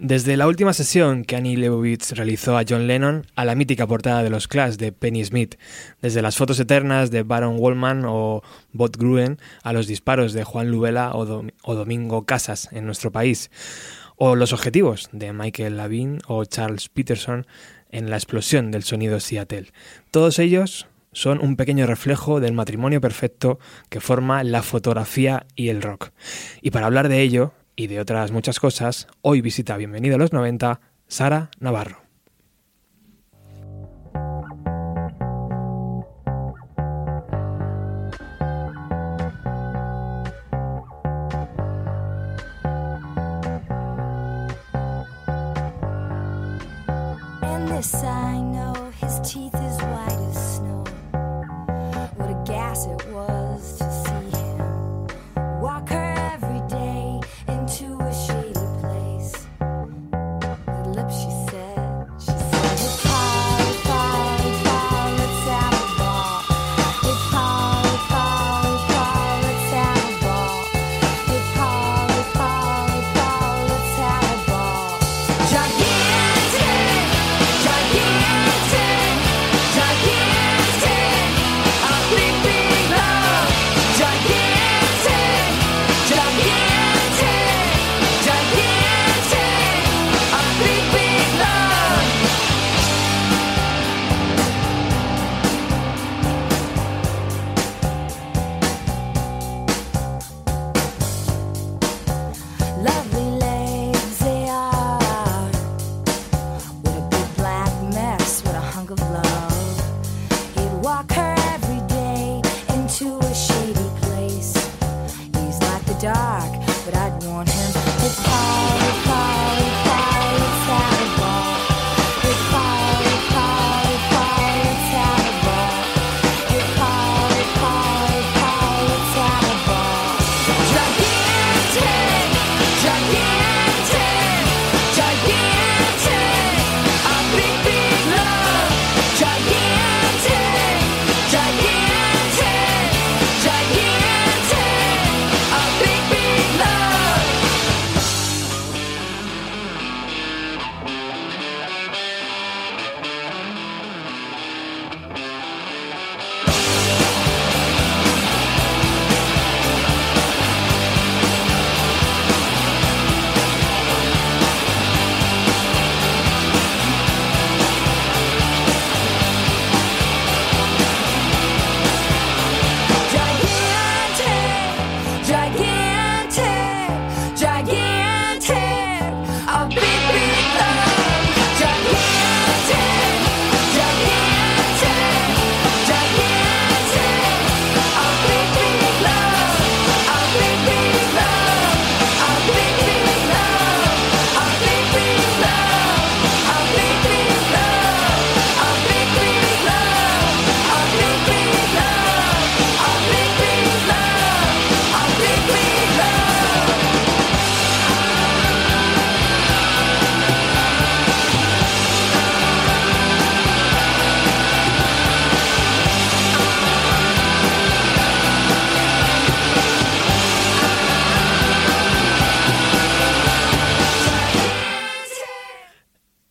Desde la última sesión que Annie Leibovitz realizó a John Lennon a la mítica portada de los Clash de Penny Smith, desde las fotos eternas de Baron Wallman o Bot Gruen a los disparos de Juan Lubela o, Domingo Casas en nuestro país, o los objetivos de Michael Lavin o Charles Peterson en la explosión del sonido Seattle. Todos ellos son un pequeño reflejo del matrimonio perfecto que forma la fotografía y el rock. Y para hablar de ello, y de otras muchas cosas, hoy visita Bienvenido a los 90 Sara Navarro.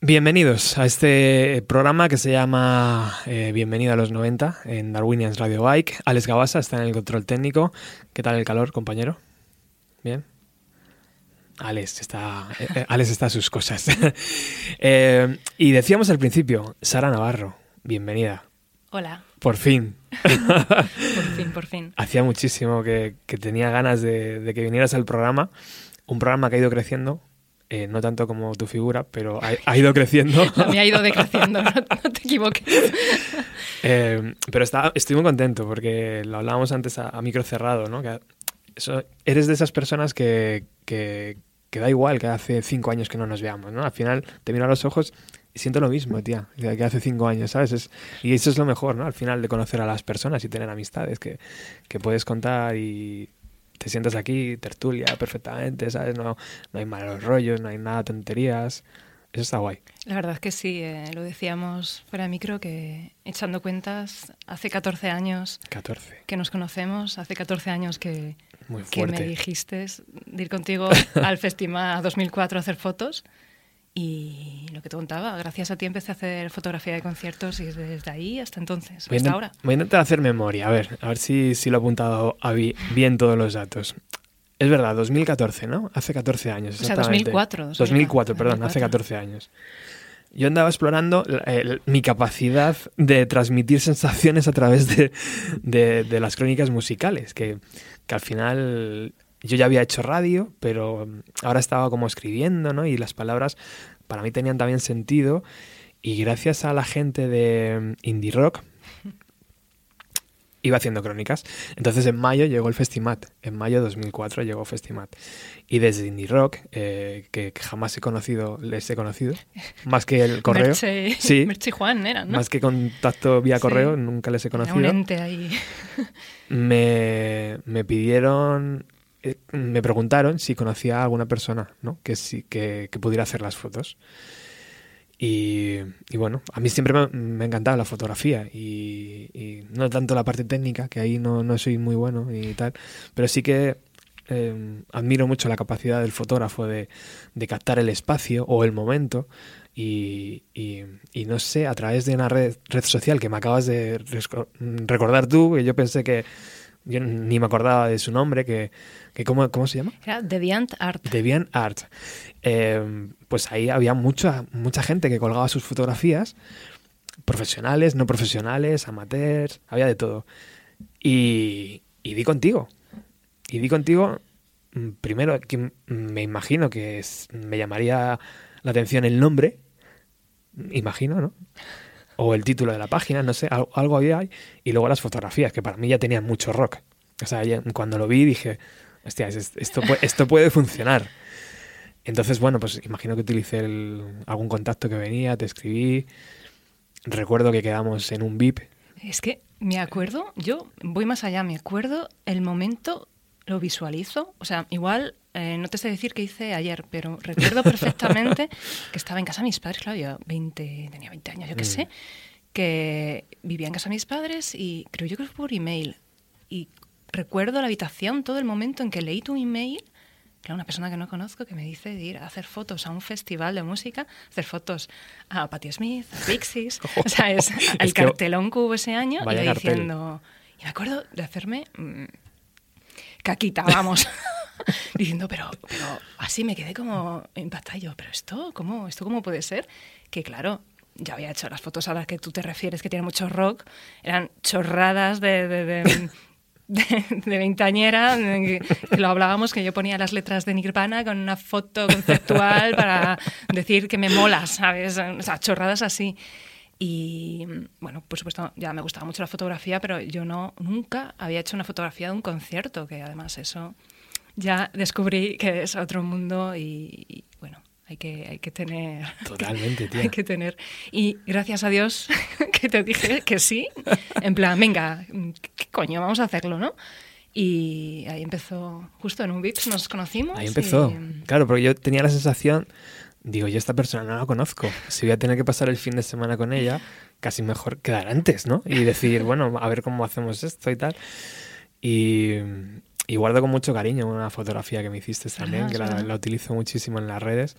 Bienvenidos a este programa que se llama eh, Bienvenido a los 90 en Darwinians Radio Bike. Alex Gabasa está en el control técnico. ¿Qué tal el calor, compañero? ¿Bien? Alex está, eh, eh, Alex está a sus cosas. y decíamos al principio, Sara Navarro, bienvenida. Hola. Por fin. por fin, por fin. Hacía muchísimo que, tenía ganas de, de que vinieras al programa. Un programa que ha ido creciendo eh, no tanto como tu figura, pero ha, ido creciendo. A mí ha ido decreciendo, no, te equivoques. Eh, pero está, estoy muy contento porque lo hablábamos antes a, micro cerrado, ¿no? Que eso, eres de esas personas que, que, da igual que hace cinco años que no nos veamos, ¿no? Al final te miro a los ojos y siento lo mismo, tía, que hace cinco años, ¿sabes? y eso es lo mejor, ¿no? Al final de conocer a las personas y tener amistades que, que puedes contar y te sientas aquí, tertulia perfectamente, ¿sabes? No, no hay malos rollos, no hay nada tonterías. Eso está guay. La verdad es que sí, eh, lo decíamos fuera de micro, que echando cuentas, hace 14 años 14. que nos conocemos, hace 14 años que, que me dijiste de ir contigo al Festival 2004 a hacer fotos Y lo que te contaba, gracias a ti empecé a hacer fotografía de conciertos y desde ahí hasta entonces, Voy hasta ahora. Voy a intentar hacer memoria, a ver, a ver si, si lo he apuntado a bien todos los datos. Es verdad, 2014, ¿no? Hace 14 años. O sea, exactamente. 2004, 2004, perdón, hace 2004. 14 años. Yo andaba explorando mi capacidad de transmitir sensaciones a través de, de- de las crónicas musicales, que, que al final yo ya había hecho radio, pero ahora estaba como escribiendo, ¿no? Y las palabras para mí tenían también sentido. Y gracias a la gente de Indie Rock, iba haciendo crónicas. Entonces en mayo llegó el Festimat. En mayo de 2004 llegó Festimat. Y desde Indie Rock, eh, que, jamás he conocido, les he conocido, más que el correo, Merche, Sí. Merche y Juan eran, ¿no? más que contacto vía Sí. correo, nunca les he Era un conocido. ente ahí. Me, me pidieron, eh, me preguntaron si conocía a alguna persona ¿no? que, sí, que, pudiera hacer las fotos. Y, bueno, a mí siempre me, me encantaba la fotografía y, no tanto la parte técnica, que ahí no, soy muy bueno y tal, pero sí que eh, admiro mucho la capacidad del fotógrafo de, captar el espacio o el momento y, no sé, a través de una red, social que me acabas de recordar tú, que yo pensé que yo ni me acordaba de su nombre, que, que ¿cómo, ¿cómo se llama? Era Deviant Art. Deviant Art. Eh, pues ahí había mucha, mucha gente que colgaba sus fotografías, profesionales, no profesionales, amateurs, había de todo. Y, y di contigo. Y di contigo, mm, primero, que me imagino que es- me llamaría la atención el nombre, imagino, ¿no? O el título de la página, no sé, algo, había ahí. Y luego las fotografías, que para mí ya tenían mucho rock. O sea, cuando lo vi dije, hostia, es- esto, esto puede funcionar. Entonces, bueno, pues imagino que utilicé el- algún contacto que venía, te escribí. Recuerdo que quedamos en un VIP. Es que me acuerdo, yo voy más allá, me acuerdo el momento, lo visualizo, o sea, igual eh, no te sé decir qué hice ayer, pero recuerdo perfectamente que estaba en casa de mis padres, claro, yo 20, tenía 20 años, yo qué Mm. sé, que vivía en casa de mis padres y creo yo que fue por email. Y recuerdo la habitación, todo el momento en que leí tu email, era una persona que no conozco que me dice de ir a hacer fotos a un festival de música, hacer fotos a Patti Smith, a Pixies, o sea, es el Es cartelón que hubo ese año y diciendo... Y me acuerdo de hacerme mm, caquita, vamos. diciendo, pero, pero así me quedé como impactada. Yo, pero esto, ¿cómo, esto cómo puede ser? Que claro, ya había hecho las fotos a las que tú te refieres, que tienen mucho rock, eran chorradas de, de, de, de, veintañera, que lo hablábamos, que yo ponía las letras de Nirvana con una foto conceptual para decir que me mola, ¿sabes? O sea, chorradas así. Y bueno, por supuesto, ya me gustaba mucho la fotografía, pero yo no nunca había hecho una fotografía de un concierto, que además eso ya descubrí que es otro mundo y, y, bueno, hay que, hay que tener... Totalmente, tía. Hay que tener... Y gracias a Dios que te dije que sí, en plan, venga, ¿qué coño? Vamos a hacerlo, ¿no? Y ahí empezó, justo en un VIPS nos conocimos. Ahí empezó. y- Claro, porque yo tenía la sensación, digo, yo esta persona no la conozco. Si voy a tener que pasar el fin de semana con ella, casi mejor quedar antes, ¿no? Y decir, bueno, a ver cómo hacemos esto y tal. Y, y guardo con mucho cariño una fotografía que me hiciste también, Ah, que la, la utilizo muchísimo en las redes.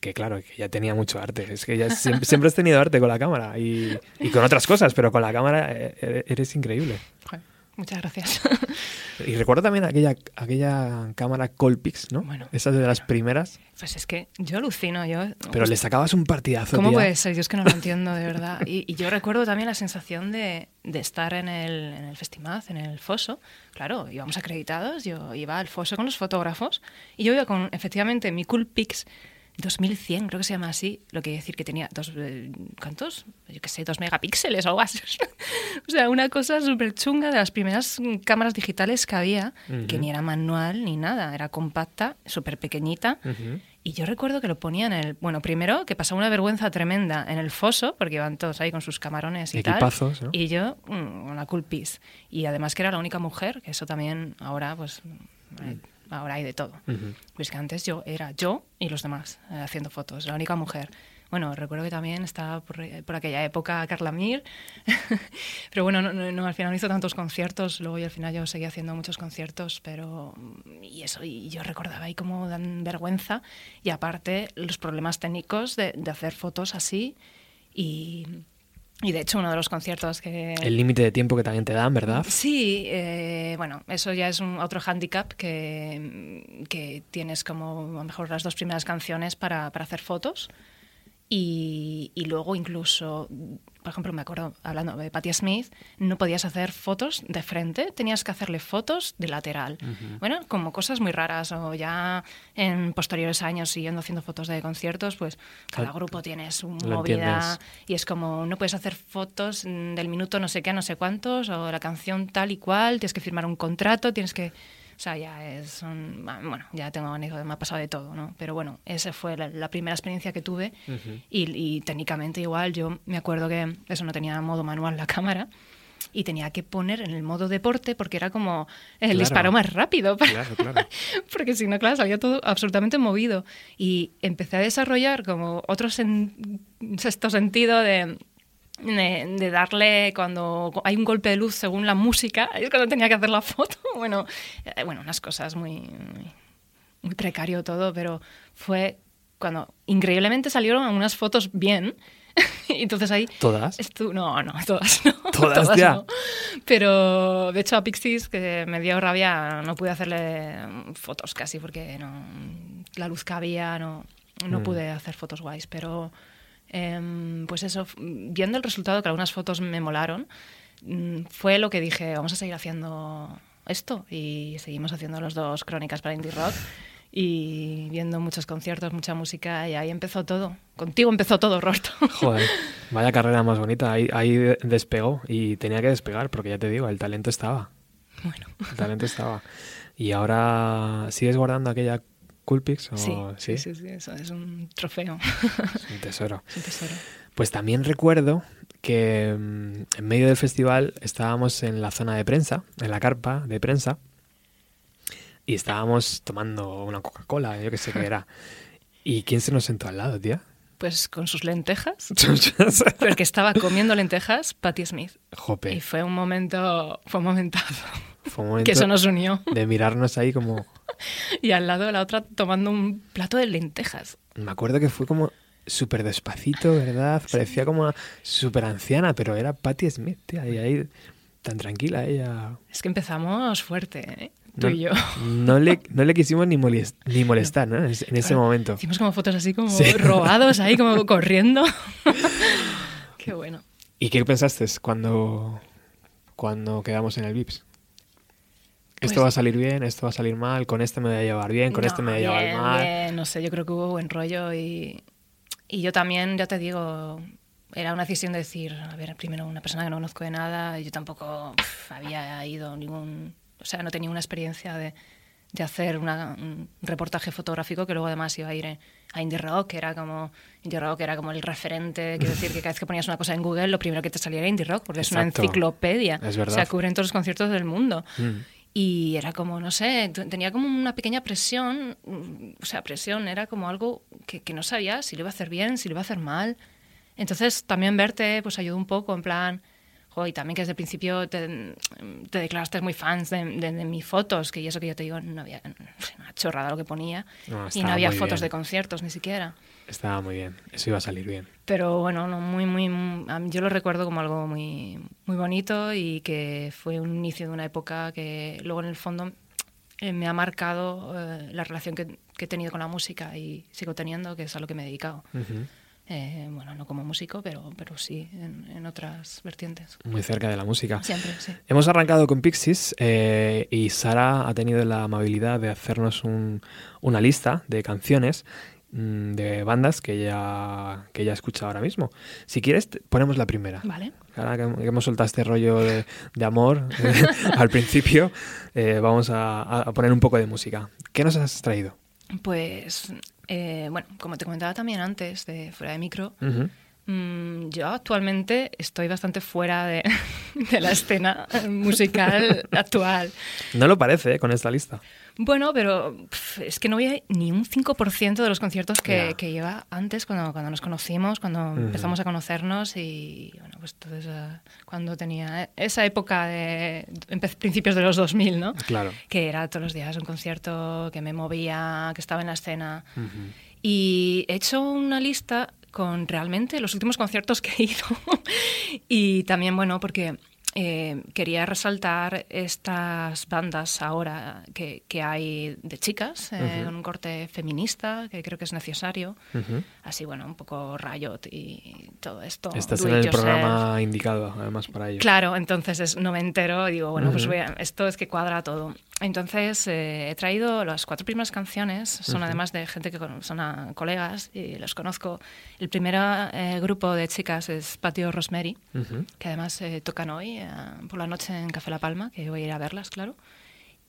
Que claro, que ya tenía mucho arte. Es que ya siempre, siempre has tenido arte con la cámara y, y con otras cosas, pero con la cámara eh, eres increíble. Muchas gracias. Y recuerdo también aquella, aquella cámara Colpix, ¿no? Bueno, Esa de las primeras. Pues es que yo alucino, yo... Pero le sacabas un partidazo, ¿Cómo tía. puede ser? Yo es que no lo entiendo, de verdad. Y, y yo recuerdo también la sensación de, de estar en el, en el Festimaz, en el Foso. Claro, íbamos acreditados, yo iba al Foso con los fotógrafos y yo iba con, efectivamente, mi Coolpix 2100, creo que se llama así, lo que decir que tenía dos, eh, ¿cuántos? Yo qué sé, dos megapíxeles o algo así. o sea, una cosa súper chunga de las primeras mm, cámaras digitales que había, que Ujú. ni era manual ni nada, era compacta, súper pequeñita. Ujú. Y yo recuerdo que lo ponían en el. Bueno, primero que pasaba una vergüenza tremenda en el foso, porque iban todos ahí con sus camarones y Equipazos, tal. ¿no? Y yo, mm, con la cool piece. Y además que era la única mujer, que eso también ahora, pues. hay- Ahora hay de todo. Ujú. Pues que antes yo era yo y los demás eh, haciendo fotos, la única mujer. Bueno, recuerdo que también estaba por, por aquella época Carla Mir, pero bueno, no, no, al final no hizo tantos conciertos, luego y al final yo seguía haciendo muchos conciertos, pero y eso, y yo recordaba ahí como dan vergüenza y aparte los problemas técnicos de, de hacer fotos así y y de hecho, uno de los conciertos que... El límite de tiempo que también te dan, ¿verdad? Sí, eh, bueno, eso ya es un otro hándicap que, que tienes como a lo mejor las dos primeras canciones para, para hacer fotos. Y, y, luego incluso, por ejemplo, me acuerdo hablando de Patti Smith, no podías hacer fotos de frente, tenías que hacerle fotos de lateral. Uh -huh. Bueno, como cosas muy raras. O ya en posteriores años, siguiendo haciendo fotos de conciertos, pues cada grupo tiene su movida y es como, no puedes hacer fotos del minuto no sé qué, no sé cuántos, o la canción tal y cual, tienes que firmar un contrato, tienes que... O sea, ya es un, bueno, ya tengo me ha pasado de todo, ¿no? Pero bueno, esa fue la, la primera experiencia que tuve uh -huh. y, y, técnicamente igual yo me acuerdo que eso no tenía modo manual la cámara y tenía que poner en el modo deporte porque era como el claro. disparo más rápido. Para, claro, claro. porque si no, claro, salía todo absolutamente movido. Y empecé a desarrollar como otro sen sexto sentido de de, de, darle cuando hay un golpe de luz según la música, es cuando tenía que hacer la foto. Bueno, eh, bueno unas cosas muy, muy, muy, precario todo, pero fue cuando increíblemente salieron unas fotos bien. Entonces ahí... ¿Todas? No, no, todas no. ¿Todas, todas ya? No. Pero de hecho a Pixies, que me dio rabia, no pude hacerle fotos casi porque no, la luz que había, no, no mm. pude hacer fotos guays, pero... Eh, pues eso, viendo el resultado, que algunas fotos me molaron, mm, fue lo que dije, vamos a seguir haciendo esto y seguimos haciendo los dos crónicas para Indie Rock y viendo muchos conciertos, mucha música y ahí empezó todo. Contigo empezó todo, Roberto. Joder, vaya carrera más bonita. Ahí, ahí despegó y tenía que despegar porque ya te digo, el talento estaba. Bueno. El talento estaba. Y ahora sigues guardando aquella Coolpix? Sí, sí, sí, sí, eso es un trofeo. Es un tesoro. Es un tesoro. Pues también recuerdo que mm, en medio del festival estábamos en la zona de prensa, en la carpa de prensa, y estábamos tomando una Coca-Cola, yo qué sé qué era. ¿Y quién se nos sentó al lado, tía? Pues con sus lentejas. porque estaba comiendo lentejas Patti Smith. Jope. Y fue un momento, fue un momentazo. Fue un momento que eso nos unió. De mirarnos ahí como... y al lado de la otra tomando un plato de lentejas. Me acuerdo que fue como súper despacito, ¿verdad? Sí. Parecía como súper anciana, pero era Patti Smith, tía, y ahí tan tranquila ella. Es que empezamos fuerte, ¿eh? Tú no, y yo. No le, no le quisimos ni, molest, ni molestar, ¿no? En, ese momento. Hicimos como fotos así como sí. robados, ahí como corriendo. Qué bueno. ¿Y qué pensaste cuando, cuando quedamos en el VIPS? Esto Pues- va a salir bien, esto va a salir mal, con este me voy a llevar bien, con este me voy a llevar bien, mal. bien, no sé, yo creo que hubo buen rollo y, y yo también, ya te digo, era una decisión de decir, a ver, primero una persona que no conozco de nada, y yo tampoco había ido ningún, o sea, no tenía una experiencia de, de hacer una- un reportaje fotográfico que luego además iba a ir en- a Indie Rock, que era como Indie Rock era como el referente, quiero decir que cada vez que ponías una cosa en Google, lo primero que te salía era Indie Rock, porque es una Exacto. enciclopedia. Es O verdad. sea, cubren todos los conciertos del mundo. Mm. Y era como, no sé, tenía como una pequeña presión, mm, o sea, presión, era como algo que, que no sabía si lo iba a hacer bien, si lo iba a hacer mal. Entonces también verte pues ayudó un poco, en plan, jo, y también que desde el principio te, te declaraste muy fans de, de- de mis fotos, que y eso que yo te digo, no había una chorrada lo que ponía, No, y no había fotos bien. de conciertos ni siquiera. Estaba muy bien, eso iba a salir bien. Pero bueno, no, muy, muy, yo lo recuerdo como algo muy, muy bonito y que fue un inicio de una época que luego en el fondo eh, me ha marcado eh, la relación que, que he tenido con la música y sigo teniendo, que es a lo que me he dedicado. Ujú. Eh, bueno, no como músico, pero, pero sí en, en otras vertientes. Muy cerca de la música. Siempre, sí. Hemos arrancado con Pixies eh, y Sara ha tenido la amabilidad de hacernos un- una lista de canciones de bandas que ella, que ella escucha ahora mismo. Si quieres, ponemos la primera. Vale. Ahora que hemos soltado este rollo de, de amor eh, al principio, eh, vamos a, a poner un poco de música. ¿Qué nos has traído? Pues, eh, bueno, como te comentaba también antes, de fuera de micro. Mm, yo actualmente estoy bastante fuera de, de la escena musical actual. No lo parece eh, con esta lista. Bueno, pero es que no había ni un 5% de los conciertos que, lleva antes, cuando, cuando nos conocimos, cuando empezamos a conocernos y, bueno, pues entonces eh, cuando tenía esa época de principios de los 2000, ¿no? Claro. Que era todos los días un concierto, que me movía, que estaba en la escena. Y he hecho una lista con realmente los últimos conciertos que he ido. y también, bueno, porque eh, quería resaltar estas bandas ahora que, que hay de chicas, eh, Ujú. con un corte feminista, que creo que es necesario. Ujú. Así, bueno, un poco Riot y todo esto. Estás do en el yourself. programa indicado, además, para ello. Claro, entonces es, no me entero y digo, bueno, pues Ujú. voy a- esto es que cuadra todo. Entonces eh, he traído las cuatro primeras canciones, son además de gente que con- son ah, colegas y los conozco. El primer eh, grupo de chicas es Patio Rosemary, que además eh, tocan hoy eh, por la noche en Café La Palma, que voy a ir a verlas, claro.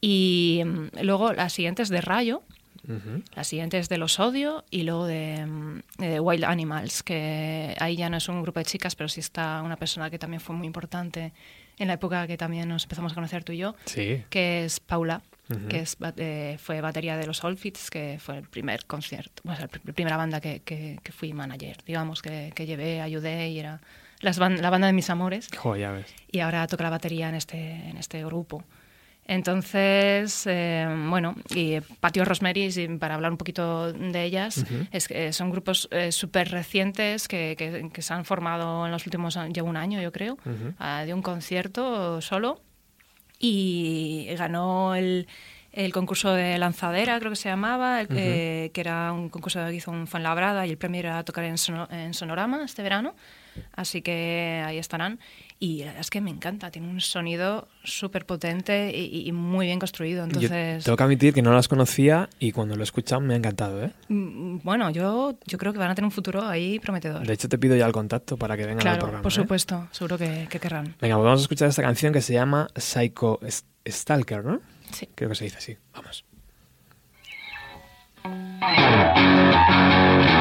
Y mm, luego las siguientes de Rayo, Ujú. la siguiente es de Los Odio y luego de, mm, de Wild Animals, que ahí ya no es un grupo de chicas, pero sí está una persona que también fue muy importante en la época que también nos empezamos a conocer tú y yo, Sí. que es Paula, Ujú. que es, eh, fue batería de los Outfits, que fue el primer concierto, bueno, la pr- primera banda que, que- que fui manager, digamos, que, que llevé, ayudé y era las ban- la banda de mis amores Joder, ya ves. y ahora toca la batería en este, en este grupo. Entonces, eh, bueno, y Patio Rosemary, sí, para hablar un poquito de ellas, Ujú. es que son grupos eh, súper recientes que, que- que se han formado en los últimos llevo un año yo creo, Ujú. ah, de un concierto solo y ganó el, el concurso de lanzadera, creo que se llamaba, el- eh, que era un concurso que hizo en Fuenlabrada y el premio era tocar en, en Sonorama este verano. Así que ahí estarán. Y la verdad es que me encanta, tiene un sonido súper potente y, y muy bien construido. Yo Entonces, tengo que admitir que no las conocía y cuando lo he escuchado me ha encantado, ¿eh? mm, bueno, yo, yo creo que van a tener un futuro ahí prometedor. De hecho, te pido ya el contacto para que vengan al claro, programa. por ¿eh? supuesto, seguro que, que querrán. Venga, pues vamos a escuchar esta canción que se llama Psycho Stalker, ¿no? Sí. Creo que se dice así. Vamos.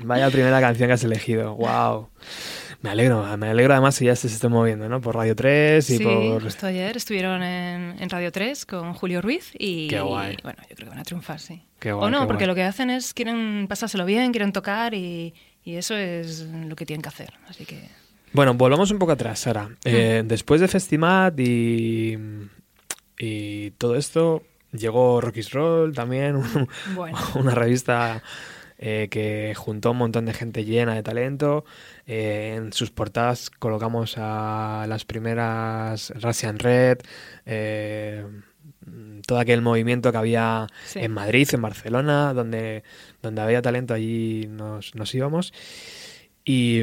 Vaya primera canción que has elegido. Wow. Me alegro. Me alegro además que ya se esté moviendo, ¿no? Por Radio 3 y sí, por... justo ayer estuvieron en, en Radio 3 con Julio Ruiz y Qué guay. bueno, yo creo que van a triunfar, sí. Qué guay, o no, qué porque guay. lo que hacen es quieren pasárselo bien, quieren tocar y, y eso es lo que tienen que hacer. Así que Bueno, volvamos un poco atrás, Sara. Eh, después de Festimat y, y todo esto, llegó Rocky's Roll también, un- Bueno. una revista eh, que juntó un montón de gente llena de talento. Eh, en sus portadas colocamos a las primeras Russian Red, eh, todo aquel movimiento que había Sí. en Madrid, en Barcelona, donde, donde había talento, allí nos, nos íbamos. Y,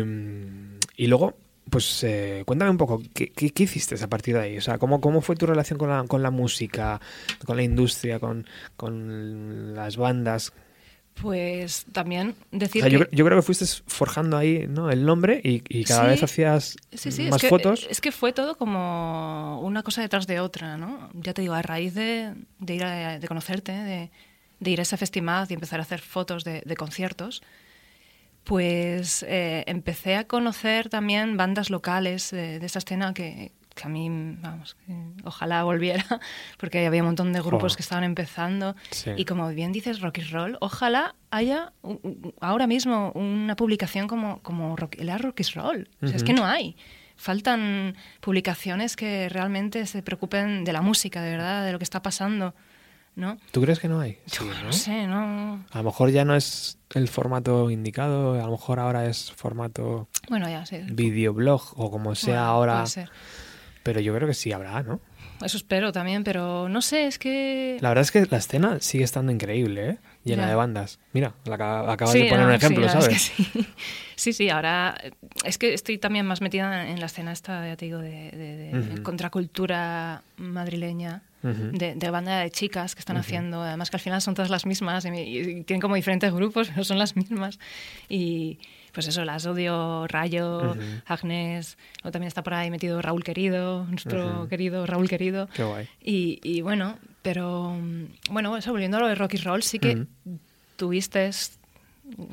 y luego, pues eh, cuéntame un poco, ¿qué, qué, qué hiciste a partir de ahí? O sea, ¿cómo, cómo fue tu relación con la, con la música, con la industria, con, con las bandas? Pues también O decir sea, yo, que... cre- yo creo que fuiste forjando ahí ¿no? el nombre y, y cada Sí. vez hacías Sí, sí, más es que, fotos. Es que fue todo como una cosa detrás de otra, ¿no? Ya te digo, a raíz de, de ir a, de conocerte, de, de ir a ese festival y empezar a hacer fotos de, de conciertos, pues eh, empecé a conocer también bandas locales de, de esa escena que, que a mí, vamos, que ojalá volviera, porque había un montón de grupos Jo. que estaban empezando. Sí. Y como bien dices, rock y roll, ojalá haya u- u- ahora mismo una publicación como, como rock, la rock is roll. O sea, es que no hay. Faltan publicaciones que realmente se preocupen de la música, de verdad, de lo que está pasando, ¿no? ¿Tú crees que no hay? Yo Sí, no ¿no? sé, ¿no? A lo mejor ya no es el formato indicado, a lo mejor ahora es formato Bueno, ya sé. videoblog o como sea Bueno, ahora, puede ser. Pero yo creo que sí habrá, ¿no? Eso espero también, pero no sé, es que... La verdad es que la escena sigue estando increíble, ¿eh? Llena Ya. de bandas. Mira, la acaba- acabas Sí, de poner no, un ejemplo, sí, ¿sabes? sí. sí, sí, ahora eh, es que estoy también más metida en la escena esta, ya te digo, de, de- de contracultura madrileña, de, de banda de chicas que están haciendo, además que al final son todas las mismas y, y tienen como diferentes grupos, pero son las mismas. Y pues eso, las odio, Rayo, Ujú. Agnes, o también está por ahí metido Raúl Querido, nuestro Ujú. querido Raúl Querido. Qué guay. Y, y bueno, pero mm, bueno, eso volviendo a lo de rock y roll, sí que Ujú. tuviste,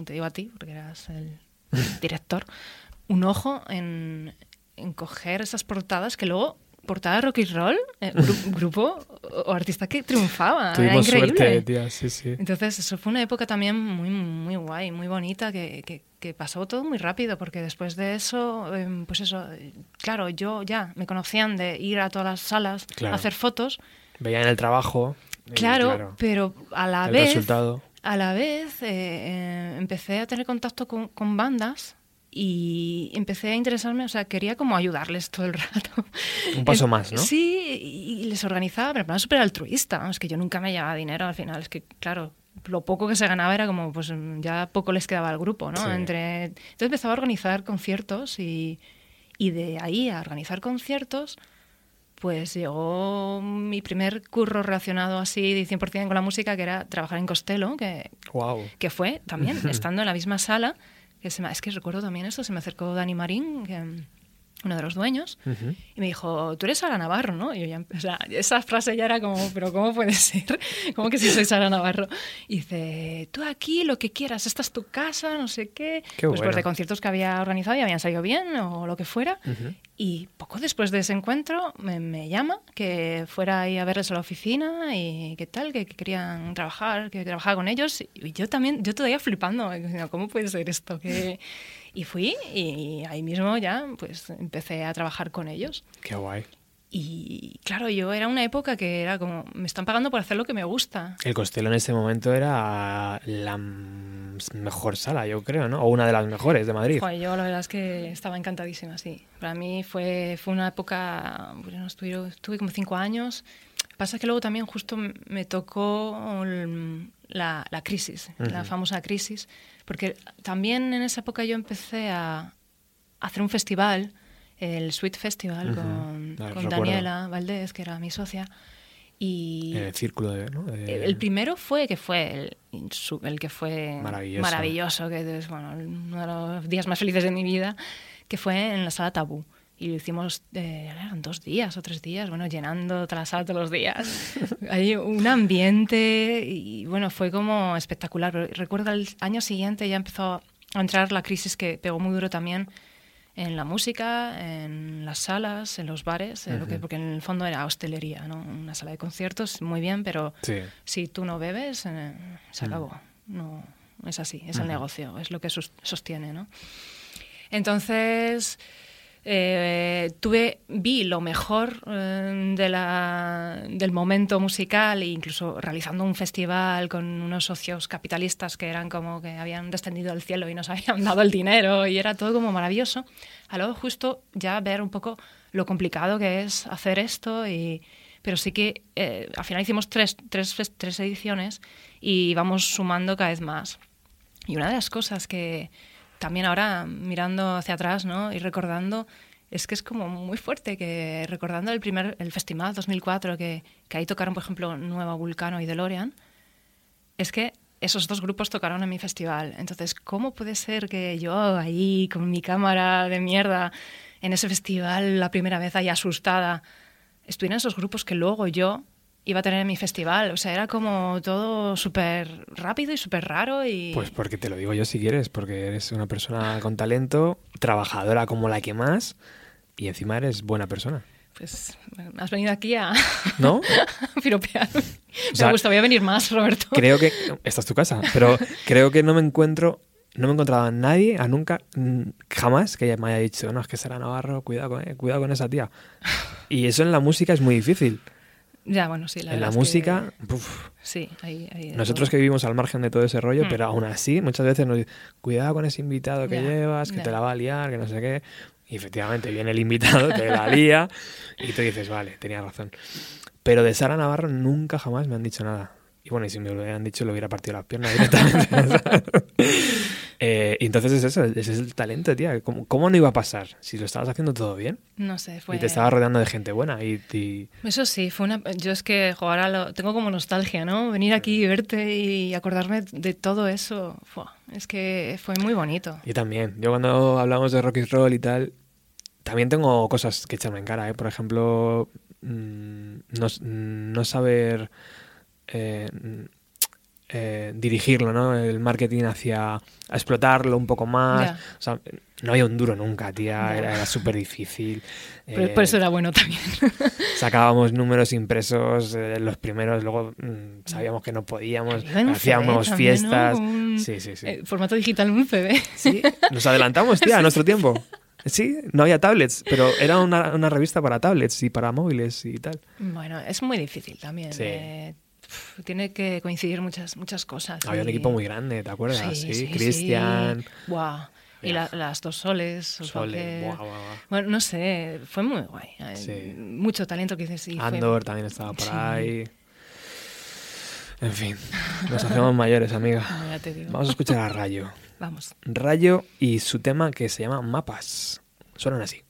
te digo a ti, porque eras el director, un ojo en, en coger esas portadas que luego, portada rock y roll, eh, gru- grupo o, o artista que triunfaba. era Tuvimos increíble. suerte, tía, sí, sí. Entonces, eso fue una época también muy, muy guay, muy bonita, que, que- que pasó todo muy rápido, porque después de eso, em, pues eso, eh, claro, yo ya me conocían de ir a todas las salas Claro. a hacer fotos, Veían el trabajo. y claro, pero a la vez, resultado. a la vez eh, eh, empecé a tener contacto con, con bandas y empecé a interesarme, o sea, quería como ayudarles todo el rato. Un paso más, ¿no? Sí, y y les organizaba, pero en plan súper altruista. Es que yo nunca me llevaba dinero al final. Es que, claro, lo poco que se ganaba era como, pues ya poco les quedaba al grupo, ¿no? Sí. Entre... Entonces empezaba a organizar conciertos y, y de ahí a organizar conciertos, pues llegó mi primer curro relacionado así de 100% con la música, que era trabajar en Costello, que, Wow. que fue también estando en la misma sala. Que se me- es que recuerdo también esto, se me acercó Dani Marín, que, uno de los dueños, Ujú. y me dijo, tú eres Sara Navarro, ¿no? Y yo ya, o sea, esa frase ya era como, pero ¿cómo puede ser? ¿Cómo que si soy Sara Navarro? Y dice, tú aquí lo que quieras, esta es tu casa, no sé qué. Qué pues, pues bueno. de conciertos que había organizado y habían salido bien o lo que fuera. Ujú. Y poco después de ese encuentro me, me llama que fuera ahí a verles a la oficina y qué tal, que, que querían trabajar, que trabajaba con ellos. Y yo también, yo todavía flipando, ¿cómo puede ser esto? Que... Y fui y ahí mismo ya pues empecé a trabajar con ellos. Qué guay. Y claro, yo era una época que era como, me están pagando por hacer lo que me gusta. El Costello en ese momento era la mejor sala, yo creo, ¿no? O una de las mejores de Madrid. Joder, yo la verdad es que estaba encantadísima, sí. Para mí fue, fue una época, bueno, estuve, estuve como cinco años. Pasa que luego también justo me tocó la, la crisis, la famosa crisis, porque también en esa época yo empecé a hacer un festival, el Sweet Festival, Ujú. con, Ah, con. Daniela Valdés, que era mi socia. Y El círculo de, ¿no? De- el primero fue que fue el, el que fue Maravilloso. maravilloso, que es bueno, uno de los días más felices de mi vida, que fue en la sala Tabú. Y lo hicimos, eh, eran dos días o tres días, bueno, llenando toda la sala todos los días. Hay un ambiente y bueno, fue como espectacular. Pero recuerdo el año siguiente ya empezó a entrar la crisis que pegó muy duro también en la música, en las salas, en los bares, lo que- Ujú. porque en el fondo era hostelería, ¿no? Una sala de conciertos, muy bien, pero Sí. si tú no bebes, eh, se acabó. No, es así, es el negocio, es lo que sos- sostiene, ¿no? Entonces, eh, tuve, vi lo mejor eh, de la- del momento musical e incluso realizando un festival con unos socios capitalistas que eran como que habían descendido del cielo y nos habían dado el dinero y era todo como maravilloso. A luego justo ya ver un poco lo complicado que es hacer esto y pero sí que eh, al final hicimos tres, tres, tres ediciones y vamos sumando cada vez más. Y una de las cosas que también ahora mirando hacia atrás ¿no? y recordando es que es como muy fuerte que recordando el primer el festival 2004 que, que ahí tocaron por ejemplo Nueva Vulcano y DeLorean es que esos dos grupos tocaron en mi festival. Entonces, ¿cómo puede ser que yo ahí con mi cámara de mierda en ese festival la primera vez ahí asustada estuviera en esos grupos que luego yo iba a tener en mi festival? O sea, era como todo súper rápido y súper raro y... Pues porque te lo digo yo si quieres, porque eres una persona con talento, trabajadora como la que más, y encima eres buena persona. Pues bueno, has venido aquí a ¿No? piropear. sea, me gusta, voy a venir más, Roberto. Creo que. Esta es tu casa, pero creo que no me encuentro. No me he encontrado a nadie, a nunca, jamás, que me haya dicho, no, es que Sara Navarro, cuidado con, eh, cuidado con esa tía. Y eso en la música es muy difícil. Ya, bueno, sí. La en la es que- música, puf, Sí, ahí... ahí nosotros todo. que vivimos al margen de todo ese rollo, Mm. pero aún así, muchas veces nos dicen, cuidado con ese invitado que llevas, que te la va a liar, que no sé qué. Y efectivamente viene el invitado, te la lía, y tú dices, vale, tenía razón. Pero de Sara Navarro nunca jamás me han dicho nada. Y bueno, y si me lo hubieran dicho, le hubiera partido las piernas directamente. Eh, y entonces es eso, ese es el talento, tía. ¿Cómo, cómo no iba a pasar? Si lo estabas haciendo todo bien No sé, fue... y te estabas rodeando de gente buena y, y- Eso sí, fue una... Yo es que jugar a lo... Tengo como nostalgia, ¿no? Venir aquí y verte y acordarme de todo eso. Fua, es que fue muy bonito. y también. Yo cuando hablamos de rock and roll y tal, también tengo cosas que echarme en cara, ¿eh? Por ejemplo, mm, no, no saber eh, eh, dirigirlo, ¿no? El marketing hacia explotarlo un poco más. O sea, no había un duro nunca, tía. Era, era súper difícil. Pero Eh, por eso era bueno también. sacábamos números impresos, eh, los primeros, luego mm, sabíamos que no podíamos, hacíamos también, ¿no? fiestas. Un- Sí, sí, sí. eh, formato digital en un CD. Sí, nos adelantamos, tía, a nuestro tiempo. Sí, no había tablets, pero era una, una revista para tablets y para móviles y tal. Bueno, es muy difícil también. Sí. eh, tiene que coincidir muchas muchas cosas. Había un equipo muy grande, ¿te acuerdas? Sí, sí, Cristian. Buah. Y la- las dos soles. Sole, buah, buah, buah. Bueno, no sé, fue muy guay. eh, Sí. Mucho talento que dices. fue- Andor también estaba por Sí. ahí. En fin, nos hacemos mayores, amiga. No, ya te digo. Vamos a escuchar a Rayo. Vamos. Rayo y su tema que se llama Mapas. Suenan así.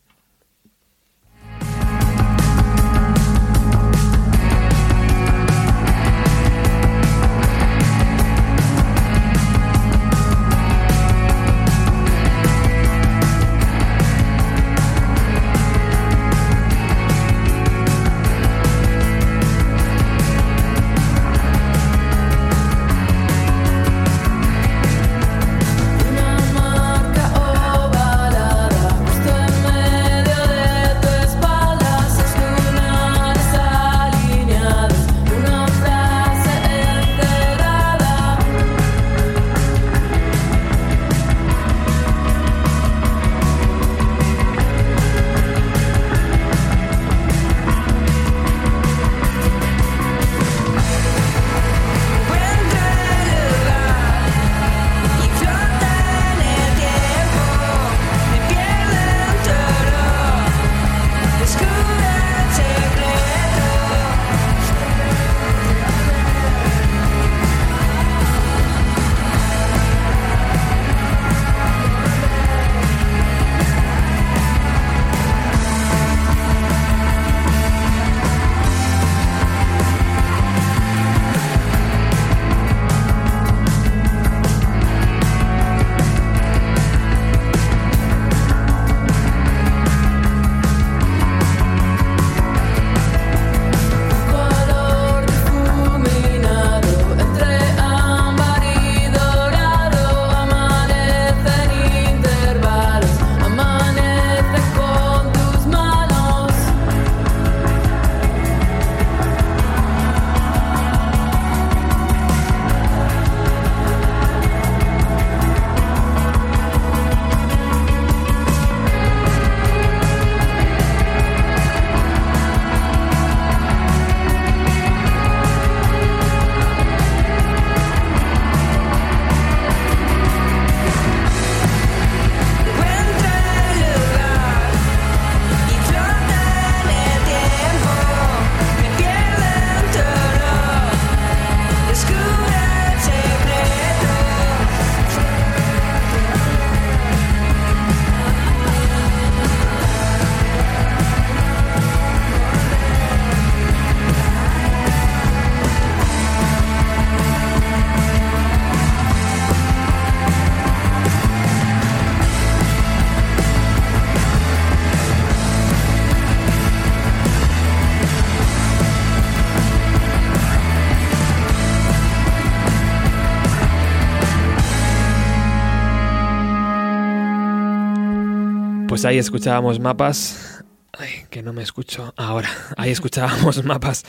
Pues ahí escuchábamos mapas. Ay, que no me escucho ahora. Ahí escuchábamos mapas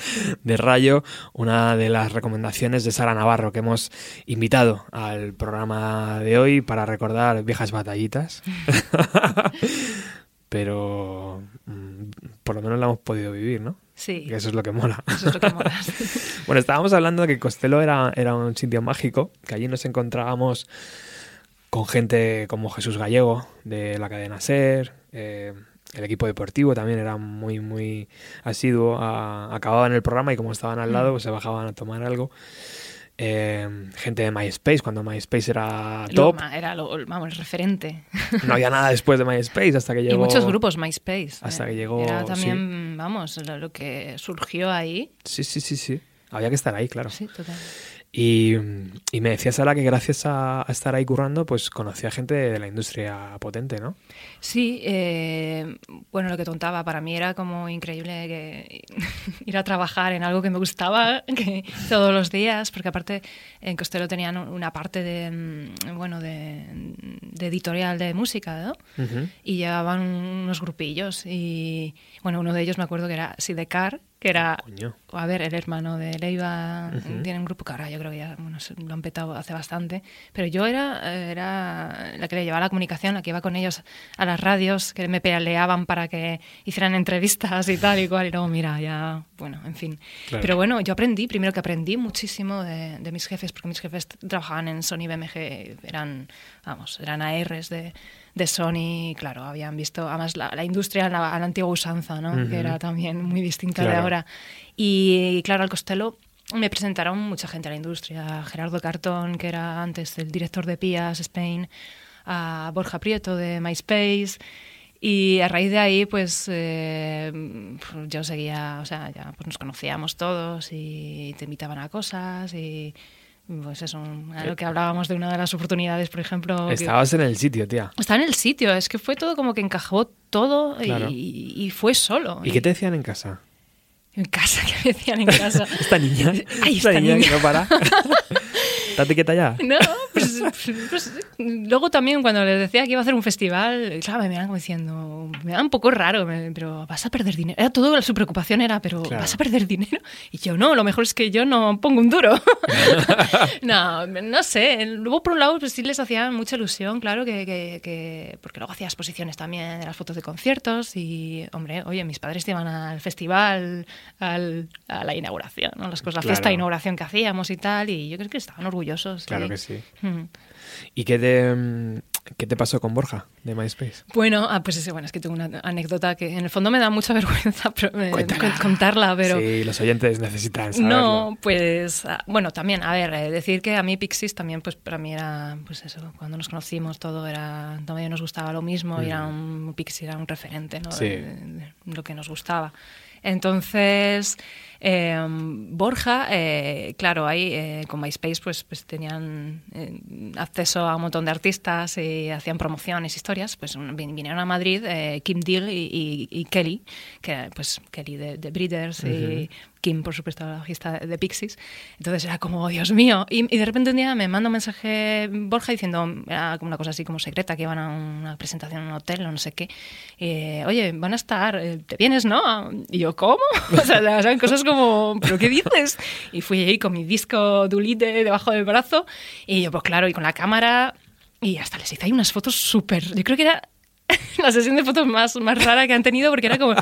de Rayo, una de las recomendaciones de Sara Navarro que hemos invitado al programa de hoy para recordar viejas batallitas. Pero mm, por lo menos la hemos podido vivir, ¿no? Sí, Que eso es lo que mola. eso es lo que mola. Bueno, estábamos hablando de que Costello era, era un sitio mágico, que allí nos encontrábamos con gente como Jesús Gallego, de la cadena SER, eh, el equipo deportivo también era muy, muy asiduo, a- acababan el programa y como estaban al lado, pues se bajaban a tomar algo. Eh, gente de MySpace, cuando MySpace era Lo- top, Era lo, vamos, el referente. no había nada después de MySpace hasta que llegó... Y muchos grupos MySpace. hasta eh. que llegó- Era también, vamos, lo, lo que surgió ahí. Sí, sí, sí, sí. Había que estar ahí, claro. Sí, total. Y, y me decía Sara que gracias a, a estar ahí currando, pues conocía gente de la industria potente, ¿no? Sí, eh, bueno, lo que contaba, para mí era como increíble que ir a trabajar en algo que me gustaba que todos los días, porque aparte en Costello tenían una parte de, mm, bueno, de, de editorial de música, ¿no? Y llevaban unos grupillos y bueno uno de ellos me acuerdo que era Sidecar que era Coño. a ver el hermano de Leiva Ujú. tiene un grupo que ahora yo creo que ya bueno, lo han petado hace bastante pero yo era era la que le llevaba la comunicación la que iba con ellos a las radios que me peleaban para que hicieran entrevistas y tal y cual y luego mira ya bueno en fin Claro. pero bueno yo aprendí primero que aprendí muchísimo de, de mis jefes porque mis jefes trabajaban en Sony BMG eran vamos eran ARs de de Sony, claro, habían visto además la, la industria a la, antigua usanza, ¿no? Que era también muy distinta de ahora. Y claro, al Costello me presentaron mucha gente a la industria, Gerardo Cartón, que era antes el director de Pías Spain, a Borja Prieto de MySpace. Y a raíz de ahí, pues eh, pues, yo seguía, o sea, ya pues nos conocíamos todos y te invitaban a cosas y pues eso, a lo que hablábamos de una de las oportunidades, por ejemplo. que- Estabas en el sitio, tía. Está en el sitio, es que fue todo como que encajó todo y, Claro. y fue solo. ¿Y qué te decían en casa? En casa, que me decían en casa. Esta niña, Ay, esta esta niña, niña. que no para. Date quieta ya. No, pues, pues, luego también cuando les decía que iba a hacer un festival, claro, me miraban como diciendo, me da un poco raro, me- pero vas a perder dinero. Era todo, su preocupación era, pero Claro. vas a perder dinero. Y yo no, lo mejor es que yo no pongo un duro. no, no sé. Luego por un lado pues sí les hacía mucha ilusión, claro, que, que- que- porque luego hacía exposiciones también de las fotos de conciertos y, hombre, oye, mis padres iban al festival, al- a la inauguración, ¿no? Las cosas, la fiesta Claro. de inauguración que hacíamos y tal, y yo creo que estaban orgullosos. Claro que sí. Mm. ¿Y qué te, mm, qué te pasó con Borja de MySpace? Bueno, ah, pues ese, bueno, es que tengo una anécdota que en el fondo me da mucha vergüenza pero, eh, contarla, pero Sí, los oyentes necesitan saberlo. no, pues ah, bueno, también, a ver, eh, decir que a mí Pixies también, pues para mí era, pues eso, cuando nos conocimos todo era, también nos gustaba lo mismo, y era un, Pixies era un referente, ¿no? Sí. De, de lo que nos gustaba. Entonces, eh, Borja, eh, claro, ahí eh, con MySpace pues, pues tenían eh, acceso a un montón de artistas y hacían promociones, historias. Pues vinieron a Madrid eh, Kim Deal y, Kelly, que pues Kelly de Breeders y Kim, por supuesto, la bajista de Pixies. Entonces era como, "Oh, Dios mío. Y, y de repente un día me manda un mensaje Borja diciendo, era como una cosa así como secreta, que iban a una presentación en un hotel o no sé qué. Eh, Oye, van a estar, eh, ¿te vienes, no? Y yo, ¿cómo? O sea, eran cosas como, ¿pero qué dices? Y fui ahí con mi disco Dulite debajo del brazo y yo, pues claro, y con la cámara y hasta les hice ahí unas fotos súper, yo creo que era la sesión de fotos más, más rara que han tenido porque era como,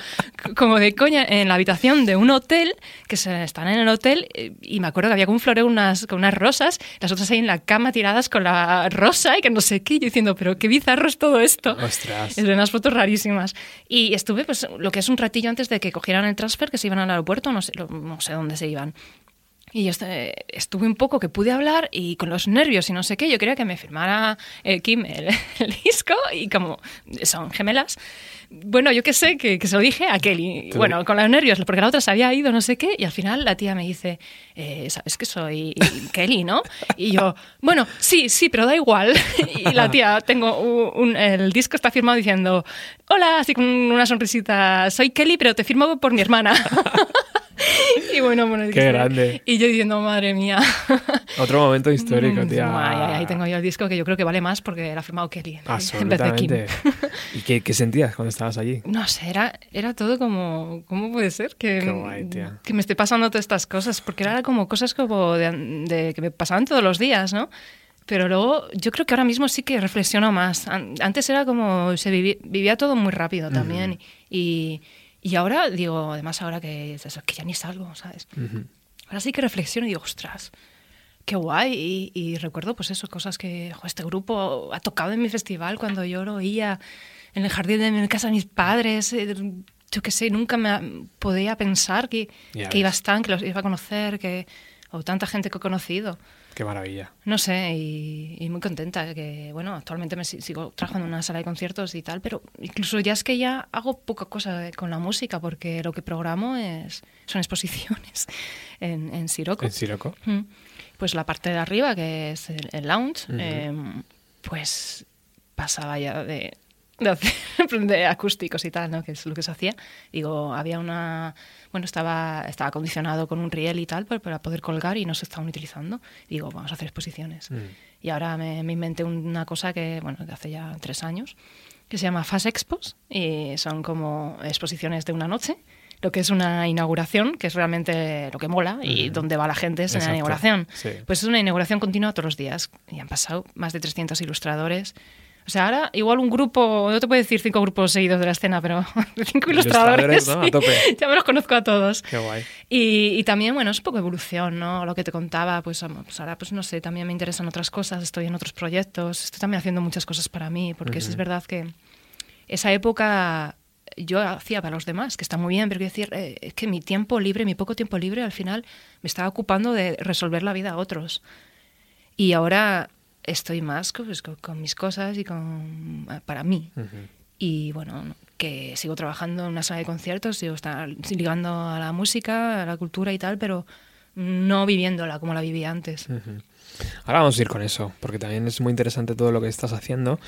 como de coña en la habitación de un hotel, que se, están en el hotel y me acuerdo que había como un floreo unas, con unas rosas, las otras ahí en la cama tiradas con la rosa y que no sé qué, yo diciendo, pero qué bizarro es todo esto. Ostras. Es de unas fotos rarísimas. Y estuve, pues, lo que es un ratillo antes de que cogieran el transfer, que se iban al aeropuerto, no sé, no sé dónde se iban. Y yo estuve un poco que pude hablar y con los nervios y no sé qué, yo quería que me firmara eh, Kim el, el disco y como son gemelas, bueno, yo qué sé, que, que se lo dije a Kelly. Bueno, con los nervios, porque la otra se había ido, no sé qué, y al final la tía me dice, eh, ¿sabes que soy Kelly, no? Y yo, bueno, sí, sí, pero da igual. Y la tía, tengo un, un- el disco está firmado diciendo, hola, así con una sonrisita, soy Kelly, pero te firmo por mi hermana. Y bueno, bueno, Qué grande. Y yo diciendo, madre mía. Otro momento histórico, Mm, tía. Ay, ay, ahí tengo yo el disco que yo creo que vale más porque lo ha firmado Kelly en vez de Kim. Absolutamente. ¿Y qué, qué sentías cuando estabas allí? No sé, era, era todo como, ¿cómo puede ser? Que, Qué guay, tía. que me esté pasando todas estas cosas, porque era como cosas como de, de- que me pasaban todos los días, ¿no? Pero luego yo creo que ahora mismo sí que reflexiono más. An- Antes era como, se vivi- vivía todo muy rápido también. y, y ahora digo, además ahora que, que ya ni salgo, ¿sabes? Ujú. Ahora sí que reflexiono y digo, ostras, qué guay. Y, y recuerdo, pues eso, cosas que jo, este grupo ha tocado en mi festival cuando yo lo oía en el jardín de mi casa de mis padres. eh, Yo qué sé, nunca me podía pensar que, Ya que iba a ves. estar, que los iba a conocer, que, o tanta gente que he conocido. Qué maravilla. No sé, y, y muy contenta que, bueno, actualmente me si- sigo trabajando en una sala de conciertos y tal, pero incluso ya es que ya hago poca cosa con la música porque lo que programo es, son exposiciones en, en Siroco. ¿En Siroco? Mm. Pues la parte de arriba, que es el, el lounge, eh, pues pasaba ya de, de hacer de acústicos y tal, ¿no? Que es lo que se hacía. Digo, había una... Bueno, estaba, estaba acondicionado con un riel y tal para, para poder colgar y no se estaban utilizando. Digo, vamos a hacer exposiciones. Mm. Y ahora me, me inventé una cosa que, bueno, que hace ya tres años, que se llama Fast Expos y son como exposiciones de una noche. Lo que es una inauguración, que es realmente lo que mola y Ujú. donde va la gente es en Exacto, la inauguración. sí. Pues es una inauguración continua todos los días y han pasado más de 300 ilustradores. O sea, ahora igual un grupo, no te puedo decir cinco grupos seguidos de la escena, pero cinco ilustradores, ¿no? A tope. ya me los conozco a todos. Qué guay. Y, y también, bueno, es un poco evolución, ¿no? Lo que te contaba, pues, pues ahora, pues no sé, también me interesan otras cosas, estoy en otros proyectos, estoy también haciendo muchas cosas para mí, porque sí es verdad que esa época yo hacía para los demás, que está muy bien, pero quiero decir, eh, es que mi tiempo libre, mi poco tiempo libre, al final me estaba ocupando de resolver la vida a otros. Y ahora estoy más pues, con, con mis cosas y con para mí. Y bueno, que sigo trabajando en una sala de conciertos, sigo estar ligando a la música, a la cultura y tal, pero no viviéndola como la vivía antes. Ahora vamos a ir con eso, porque también es muy interesante todo lo que estás haciendo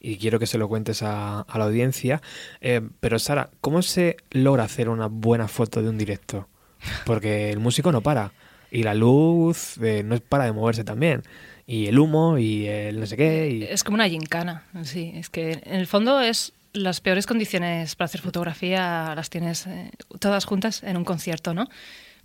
y quiero que se lo cuentes a, a la audiencia. Eh, pero Sara, ¿cómo se logra hacer una buena foto de un directo? Porque el músico no para y la luz eh, no para de moverse también y el humo y el no sé qué. Y... Es como una gincana, sí. Es que en el fondo es las peores condiciones para hacer fotografía las tienes eh, todas juntas en un concierto, ¿no?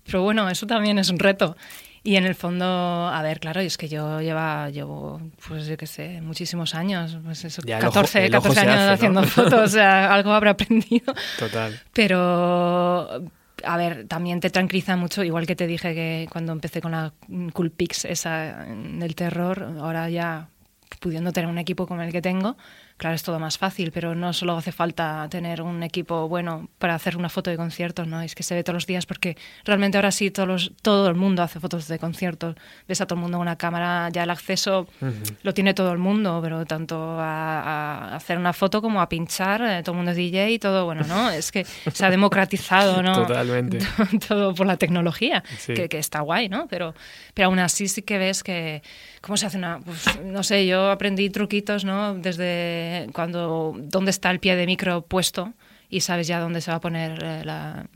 Pero bueno, eso también es un reto. Y en el fondo, a ver, claro, es que yo lleva, llevo, pues yo qué sé, muchísimos años, pues eso, Ya el ojo- 14, el ojo 14 se años hace, ¿no? haciendo fotos, o sea, algo habrá aprendido. Total. Pero, a ver, también te tranquiliza mucho, igual que te dije que cuando empecé con la Cool Pix esa en el terror, ahora ya pudiendo tener un equipo como el que tengo, claro, es todo más fácil, pero no solo hace falta tener un equipo bueno para hacer una foto de conciertos, ¿no? Es que se ve todos los días porque realmente ahora sí todos los- todo el mundo hace fotos de conciertos. Ves a todo el mundo con una cámara, ya el acceso lo tiene todo el mundo, pero tanto a, a hacer una foto como a pinchar, eh, todo el mundo es DJ y todo, bueno, ¿no? Es que se ha democratizado, ¿no? Totalmente. todo por la tecnología, Sí. que, que está guay, ¿no? Pero, pero aún así sí que ves que, ¿cómo se hace una? Pues, no sé, yo aprendí truquitos, ¿no? Desde cuando, dónde está el pie de micro puesto y sabes ya dónde se va a poner eh, la,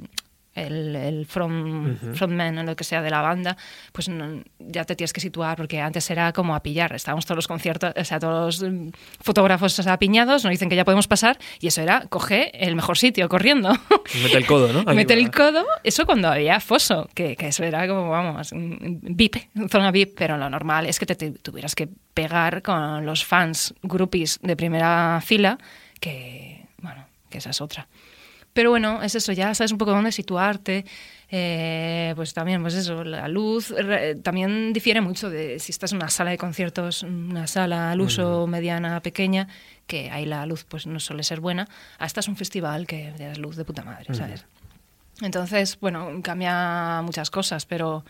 el, el front, Ujú. frontman o lo que sea de la banda, pues no- ya te tienes que situar, porque antes era como a pillar, estábamos todos los conciertos, o sea, todos los mm, fotógrafos apiñados, nos dicen que ya podemos pasar, y eso era, coge el mejor sitio, corriendo. Mete el codo, ¿no? Mete el codo, eso cuando había foso, que, que eso era como, vamos, un VIP, zona VIP, pero lo normal es que te, te tuvieras que pegar con los fans, groupies de primera fila, que, bueno, que esa es otra. Pero bueno, es eso, ya sabes un poco dónde situarte. eh, pues también, pues eso, la luz re- también difiere mucho de si estás en una sala de conciertos, una sala al uso mediana, pequeña, que ahí la luz pues no suele ser buena. Hasta es un festival que tienes luz de puta madre, ¿sabes? Entonces, bueno, cambia muchas cosas, pero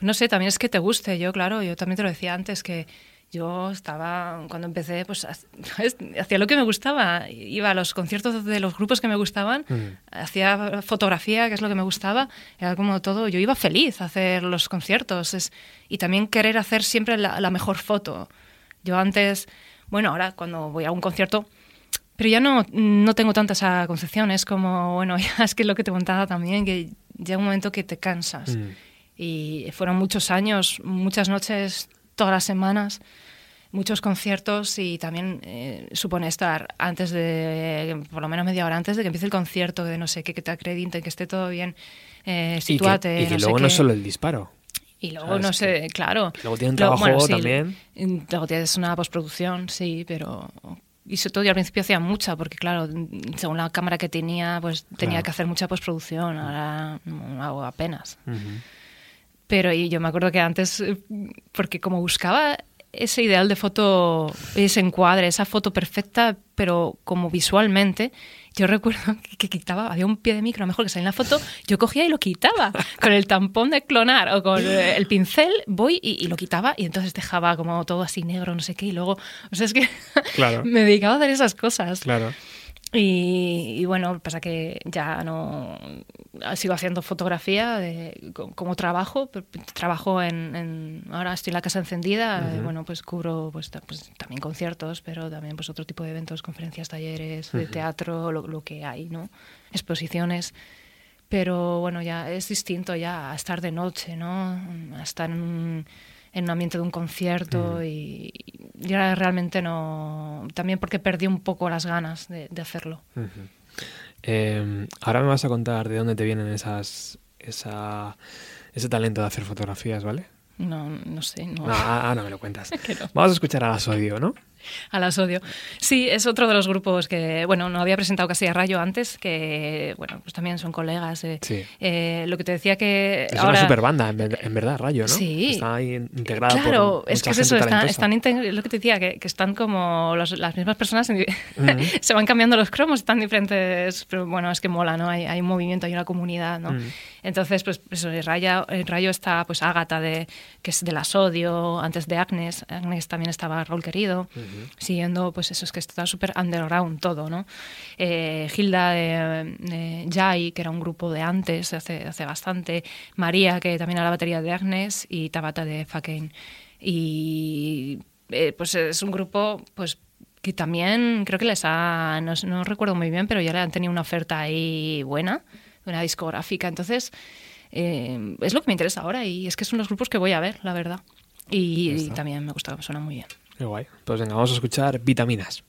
no sé, también es que te guste. Yo, claro, yo también te lo decía antes que yo estaba, cuando empecé, pues hacía lo que me gustaba. Iba a los conciertos de los grupos que me gustaban, Mm. hacía fotografía, que es lo que me gustaba. Era como todo, yo iba feliz a hacer los conciertos es- y también querer hacer siempre la, la mejor foto. Yo antes, bueno, ahora cuando voy a un concierto, pero ya no, no tengo tanta esa concepción. Es como, bueno, ya es que es lo que te contaba también, que llega un momento que te cansas. Mm. Y fueron muchos años, muchas noches, todas las semanas, muchos conciertos y también eh, supone estar antes de, por lo menos media hora antes de que empiece el concierto, de no sé qué, que te acrediten, que esté todo bien, eh, Y situate, que, y que no sé luego no qué. solo el disparo. Y luego, ¿sabes? no sé, claro. luego tienen Luego, trabajo también. mm, Luego tienes una postproducción, sí, pero... Y sobre todo yo al principio hacía mucha, porque claro, mm, según la cámara que tenía, pues tenía Claro. que hacer mucha postproducción, ahora no hago apenas. Ujú. Pero y yo me acuerdo que antes, eh, porque como buscaba ese ideal de foto, ese encuadre, esa foto perfecta, pero como visualmente, yo recuerdo que, que quitaba, había un pie de micro, a lo mejor que salía en la foto, yo cogía y lo quitaba con el tampón de clonar o con eh, el pincel, voy y, y lo quitaba y entonces dejaba como todo así negro, no sé qué, y luego, o sea, es que Claro. me dedicaba a hacer esas cosas. Claro. Y, y bueno, pasa que ya no sigo haciendo fotografía de- co- como trabajo. Trabajo en, en- ahora estoy en la casa encendida. y bueno, pues cubro pues, pues, también conciertos, pero también pues otro tipo de eventos, conferencias, talleres, de teatro, lo, lo que hay, ¿no? Exposiciones. Pero bueno, ya es distinto ya a estar de noche, ¿no? A estar en en un ambiente de un concierto y, y ahora realmente no... También porque perdí un poco las ganas de, de hacerlo. Eh, ahora me vas a contar de dónde te vienen esas, esa, ese talento de hacer fotografías, ¿vale? No, no sé, no. No, ah, ah, no me lo cuentas. No. Vamos a escuchar a la Sodio, ¿no? A las odio. Sí, es otro de los grupos que, bueno, no había presentado casi a Rayo antes, que, bueno, pues también son colegas. eh. Sí. Eh, lo que te decía que Es ahora... una super banda, en, ver- en verdad, Rayo, ¿no? Sí. Está ahí integrada Claro, por es que es eso, están, están lo que te decía, que, que están como los- las mismas personas, en- se van cambiando los cromos, están diferentes, pero bueno, es que mola, ¿no? Hay, hay un movimiento, hay una comunidad, ¿no? Entonces, pues eso, en Rayo, en Rayo está pues Ágata, de, que es de la Sodio, antes de Agnes, Agnes también estaba Raúl Querido, siguiendo, pues eso, es que está súper underground todo, ¿no? Eh, Gilda de, de Jai, que era un grupo de antes, hace, hace bastante, María, que también era la batería de Agnes, y Tabata de Fakein. Y eh, pues es un grupo, pues que también creo que les ha, no, no recuerdo muy bien, pero ya le han tenido una oferta ahí buena, una discográfica. Entonces, eh, es lo que me interesa ahora y es que son los grupos que voy a ver, la verdad. Y, y también me gusta, suena muy bien. Qué guay. Pues venga, vamos a escuchar Vitaminas.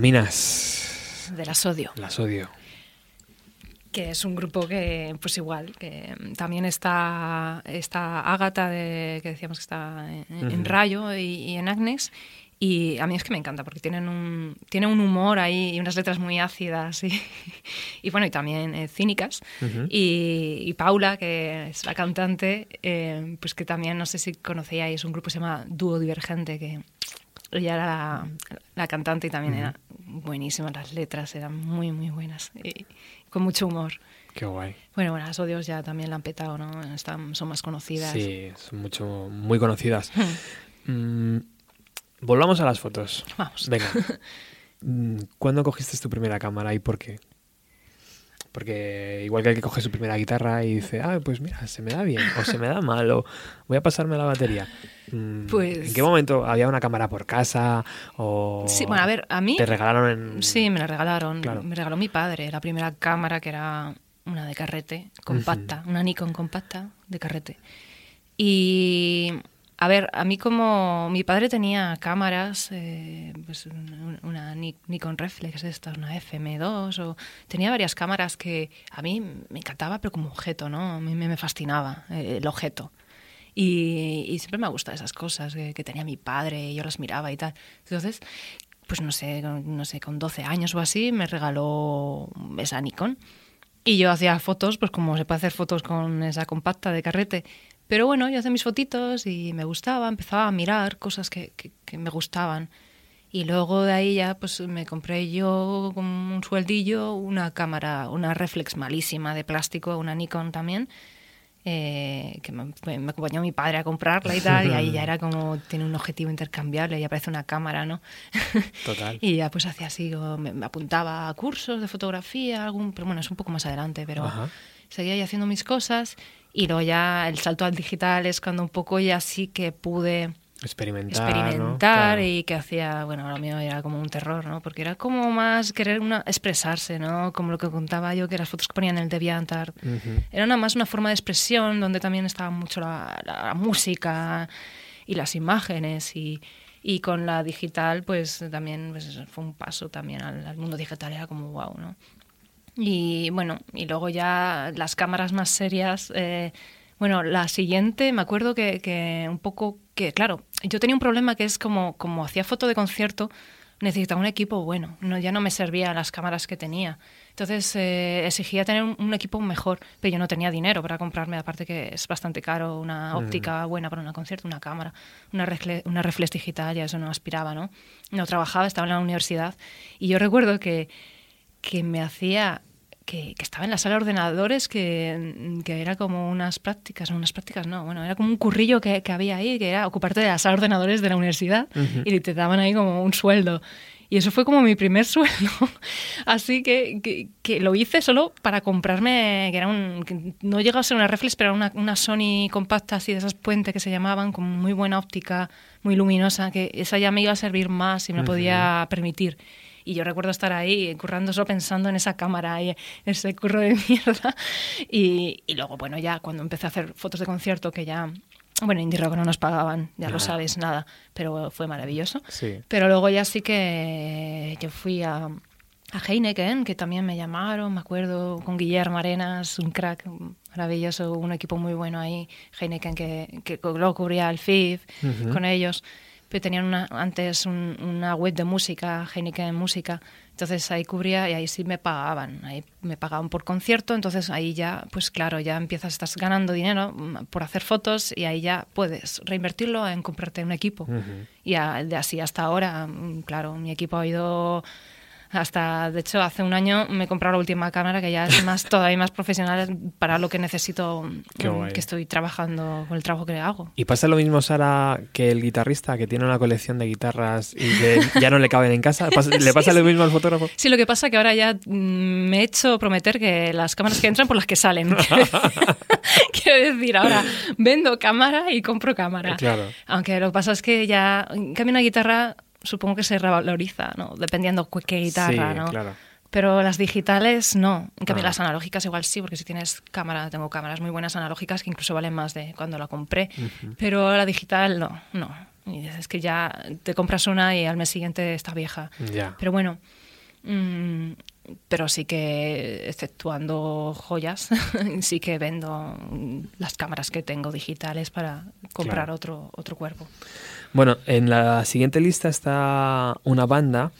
Vitaminas. de la Sodio. Las odio. que es un grupo que, pues igual, que también está, está Ágata, de, que decíamos que está en. Rayo y, y en Agnes. Y a mí es que me encanta porque tienen un, tienen un humor ahí y unas letras muy ácidas y, y bueno, y también eh, cínicas. Y Paula, que es la cantante, eh, pues que también, no sé si conocíais, un grupo que se llama Dúo Divergente, que ella era la, la cantante y también era buenísima, las letras eran muy, muy buenas y con mucho humor. Qué guay. Bueno, bueno, las odios ya también la han petado, ¿no? Están, son más conocidas. Sí, son mucho, muy conocidas. Mm, volvamos a las fotos. Vamos. Venga. Mm, ¿Cuándo cogiste tu primera cámara y por qué? Porque igual que el que coge su primera guitarra y dice, ah, pues mira, se me da bien, o se me da mal, o voy a pasarme la batería. Mm, Pues- ¿En qué momento había una cámara por casa? O Sí, bueno, a ver, a mí... ¿Te regalaron en...? Sí, me la regalaron. Claro. Me regaló mi padre la primera cámara que era una de carrete, compacta, una Nikon compacta de carrete. Y a ver, a mí como mi padre tenía cámaras, eh, pues un- una Ni- Nikon Reflex, esta, una FM2, o tenía varias cámaras que a mí me encantaba, pero como objeto, ¿no? A mí me, fascinaba eh, el objeto. Y, siempre me ha gustado esas cosas que, que tenía mi padre yo las miraba y tal. Entonces, pues no sé, no sé, con 12 años o así me regaló esa Nikon. Y yo hacía fotos, pues como se puede hacer fotos con esa compacta de carrete. Pero bueno, yo hacía mis fotitos y me gustaba, empezaba a mirar cosas que, que- que me gustaban. Y luego de ahí ya pues me compré yo con un sueldillo una cámara, una reflex malísima de plástico, una Nikon también, eh, que me, me acompañó mi padre a comprarla y tal, y ahí ya era como, tiene un objetivo intercambiable, ya parece una cámara, ¿no? Total. y ya pues hacía así, me, me apuntaba a cursos de fotografía, algún, pero bueno, es un poco más adelante, pero Ajá. seguía ahí haciendo mis cosas y luego ya el salto al digital es cuando un poco ya sí que pude Experimentar, experimentar ¿no? Claro. y que hacía, bueno, lo mío era como un terror, ¿no? Porque era como más querer una, expresarse, ¿no? Como lo que contaba yo, que las fotos que ponían en el DeviantArt. Ujú. Era nada más una forma de expresión donde también estaba mucho la, la- la música y las imágenes y, y con la digital pues también pues, fue un paso también al, al mundo digital, era como wow, ¿no? Y bueno, y luego ya las cámaras más serias. eh, bueno, la siguiente, me acuerdo que, que un poco que, claro, yo tenía un problema que es como, como hacía foto de concierto, necesitaba un equipo bueno, no, ya no me servían las cámaras que tenía. Entonces eh, exigía tener un, un equipo mejor, pero yo no tenía dinero para comprarme, aparte que es bastante caro una óptica buena para un concierto, una cámara, una, refle- una reflex digital, ya eso no aspiraba, ¿no? No trabajaba, estaba en la universidad y yo recuerdo que, que me hacía que, que estaba en la sala de ordenadores, que, que era como unas prácticas, unas prácticas no, bueno, era como un currillo que, que había ahí, que era ocuparte de la sala de ordenadores de la universidad y te daban ahí como un sueldo. Y eso fue como mi primer sueldo. Así que, que, que lo hice solo para comprarme, que era un, que no llegaba a ser una reflex, pero era una, una Sony compacta así de esas puentes que se llamaban, con muy buena óptica, muy luminosa, que esa ya me iba a servir más y me lo podía permitir. Y yo recuerdo estar ahí currando solo pensando en esa cámara y ese curro de mierda. Y, y luego, bueno, ya cuando empecé a hacer fotos de concierto, que ya, bueno, Indie Rock no nos pagaban, ya lo sabes, nada, pero fue maravilloso. Sí. Pero luego ya sí que yo fui a, a Heineken, que también me llamaron, me acuerdo, con Guillermo Arenas, un crack maravilloso, un equipo muy bueno ahí, Heineken, que, que luego cubría el FIF Ujú. con ellos. Pero tenían una, antes un- una web de música, Heineken Música, entonces ahí cubría y ahí sí me pagaban, ahí me pagaban por concierto, entonces ahí ya, pues claro, ya empiezas, estás ganando dinero por hacer fotos y ahí ya puedes reinvertirlo en comprarte un equipo. Y a- de así hasta ahora, mm, claro, mi equipo ha ido hasta, de hecho, hace un año me he comprado la última cámara que ya es más todavía más profesional para lo que necesito, mm, que estoy trabajando con el trabajo que hago. ¿Y pasa lo mismo, Sara, que el guitarrista que tiene una colección de guitarras y que ya no le caben en casa? ¿Pasa- ¿Le pasa lo mismo al fotógrafo? Sí, lo que pasa que ahora ya mm, me he hecho prometer que las cámaras que entran por las que salen. Quiero decir, ahora vendo cámara y compro cámara. Claro. Aunque lo que pasa es que ya, en cambio, una guitarra supongo que se revaloriza, ¿no? Dependiendo qué guitarra, sí, ¿no? claro. Pero las digitales no. En cambio, Ah. las analógicas igual sí, porque si tienes cámara, tengo cámaras muy buenas analógicas que incluso valen más de cuando la compré. Pero la digital no, no. Y es que ya te compras una y al mes siguiente está vieja. Pero bueno, Mm, pero sí que, exceptuando joyas, sí que vendo las cámaras que tengo digitales para comprar Claro. otro, otro cuerpo. Bueno, en la siguiente lista está una banda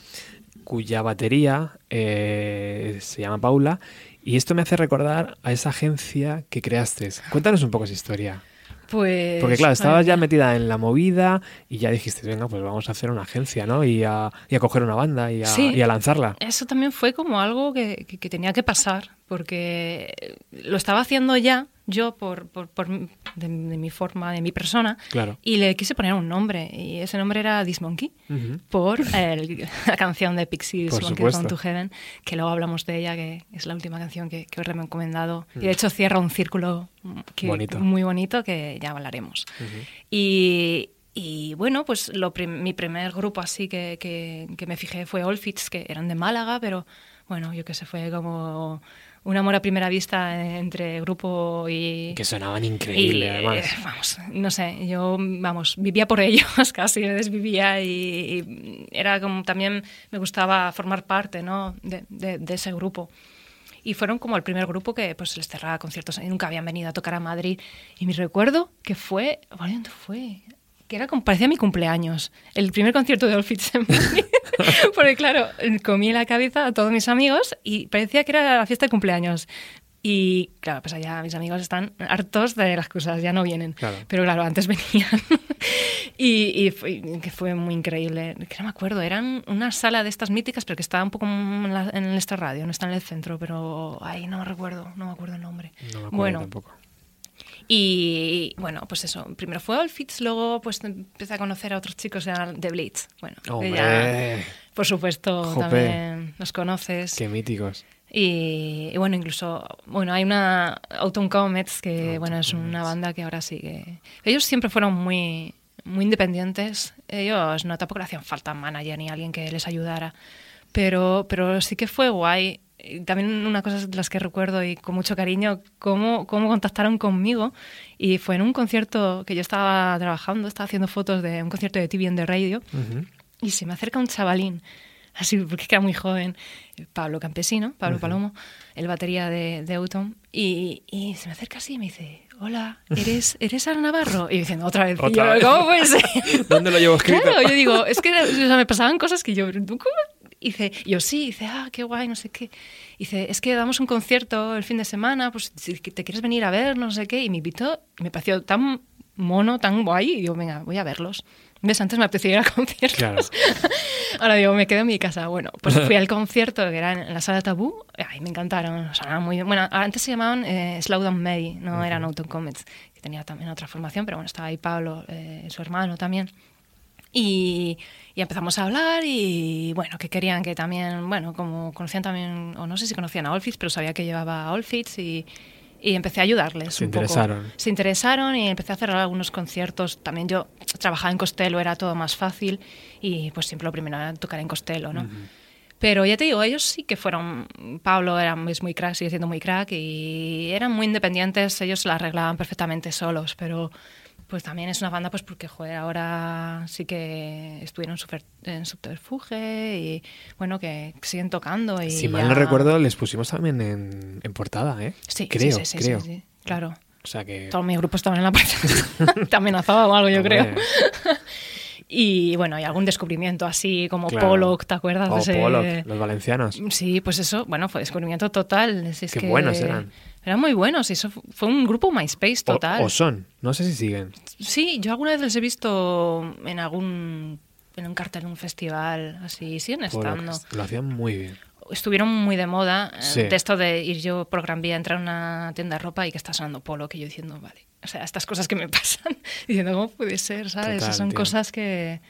cuya batería eh, se llama Paula y esto me hace recordar a esa agencia que creaste. Cuéntanos un poco esa historia. Pues. Porque claro, estabas ya metida en la movida y ya dijiste, venga, pues vamos a hacer una agencia, ¿no? Y a, y a coger una banda y a, Sí. y a lanzarla. Eso también fue como algo que, que- que tenía que pasar, porque lo estaba haciendo ya yo por, por, de, de mi forma, de mi persona, Claro. y le quise poner un nombre, y ese nombre era This Monkey, por el- la canción de Pixies, Por Monkey. Gone to Heaven, que luego hablamos de ella, que es la última canción que, que os he recomendado, y de hecho cierra un círculo mm, que- Bonito. muy bonito que ya hablaremos. Y, y, bueno, pues lo prim- mi primer grupo así que, que, que me fijé fue Olfits, que eran de Málaga, pero bueno, yo que sé, fue como un amor a primera vista entre grupo y... Que sonaban y, increíble, eh, además. vamos, no sé, yo, vamos, vivía por ellos, casi me desvivía y, y era como también me gustaba formar parte, ¿no? de, de- de ese grupo. Y fueron como el primer grupo que pues les cerraba conciertos. Y nunca habían venido a tocar a Madrid. Y me recuerdo que fue... ¿Dónde fue? Que era como, parecía mi cumpleaños. El primer concierto de Madrid. Porque claro, comí en la cabeza a todos mis amigos y parecía que era la fiesta de cumpleaños. Y claro, pues allá mis amigos están hartos de las cosas, ya no vienen. Claro. Pero claro, antes venían. y y fue, que fue muy increíble. Que no me acuerdo, eran una sala de estas míticas, pero que estaba un poco en, la- en Extra Radio, no está en el centro, pero ahí no recuerdo, no me acuerdo el nombre. No me acuerdo bueno, tampoco. Y bueno, pues eso, primero fue Olfits, luego pues empecé a conocer a otros chicos de de Blitz. Bueno, ya, por supuesto, Jope. también los conoces. qué míticos. Y, y bueno, incluso, bueno, hay una Autumn Comets que, Autumn bueno, es una banda que ahora sigue. Ellos siempre fueron muy, muy independientes. Ellos no tampoco le hacían falta manager ni alguien que les ayudara. Pero, pero sí que fue guay. Y también una cosa de las que recuerdo y con mucho cariño, cómo, cómo contactaron conmigo. Y fue en un concierto que yo estaba trabajando, estaba haciendo fotos de un concierto de TV en the Radio. Y se me acerca un chavalín, así porque era muy joven, Pablo Campesino, Pablo Palomo, el batería de, de Autumn, y, y se me acerca así y me dice, hola, ¿eres, ¿eres Ana Navarro? Y diciendo, otra vez, y Otra yo, vez. ¿cómo puede ser? ¿Dónde lo llevo escrito? Claro, yo digo, es que o sea, me pasaban cosas que yo, ¿pero ¿tú cómo? Y dice, yo sí, y dice, ah, qué guay, no sé qué. Y dice, es que damos un concierto el fin de semana, pues si te quieres venir a ver, no sé qué. Y me invitó, y me pareció tan mono, tan guay, y yo, venga, voy a verlos. ¿Ves? Antes me apetecía ir a conciertos. Claro. Ahora digo, me quedo en mi casa. Bueno, pues fui al concierto que era en la sala Tabú. Ay, me encantaron. Sonaban muy bien. Bueno, antes se llamaban eh, Slow Down May, no eran Autumn Comets, que tenía también otra formación, pero bueno, estaba ahí Pablo, eh, su hermano también. Y, y empezamos a hablar y bueno, que querían que también, bueno, como conocían también, o no sé si conocían a Olfits, pero sabía que llevaba a Olfits y, y empecé a ayudarles. Se un poco. interesaron. Se interesaron y empecé a hacer algunos conciertos. También yo trabajaba en Costello, era todo más fácil y pues siempre lo primero era tocar en Costello, ¿no? Pero ya te digo, ellos sí que fueron. Pablo era, muy crack, sigue siendo muy crack y eran muy independientes, ellos la arreglaban perfectamente solos, pero pues también es una banda pues porque joder, ahora sí que estuvieron super- en subterfuge y bueno, que siguen tocando y Si mal no recuerdo, les pusimos también en, en portada, ¿eh? Sí, creo, sí, sí, sí, creo. claro. O sea que... Todos mis grupos estaban en la parte. Te amenazaba o algo, yo creo. Y bueno, hay algún descubrimiento así como Claro. Pollock, ¿te acuerdas? O de ese- Pollock, los valencianos. Sí, pues eso, bueno, fue descubrimiento total. Si es Qué que buenos eran. Eran muy buenos, y eso fu- fue un grupo MySpace total. O, son, no sé si siguen. Sí, yo alguna vez les he visto en algún en un cartel, en un festival, así, siguen estando. Pollock, Lo hacían muy bien. Estuvieron muy de moda, eh, Sí. de esto de ir yo por Gran Vía, entrar a una tienda de ropa y que está sonando polo, que yo diciendo, vale, o sea, estas cosas que me pasan, diciendo, ¿cómo puede ser? ¿Sabes? Total, Son tío. cosas que,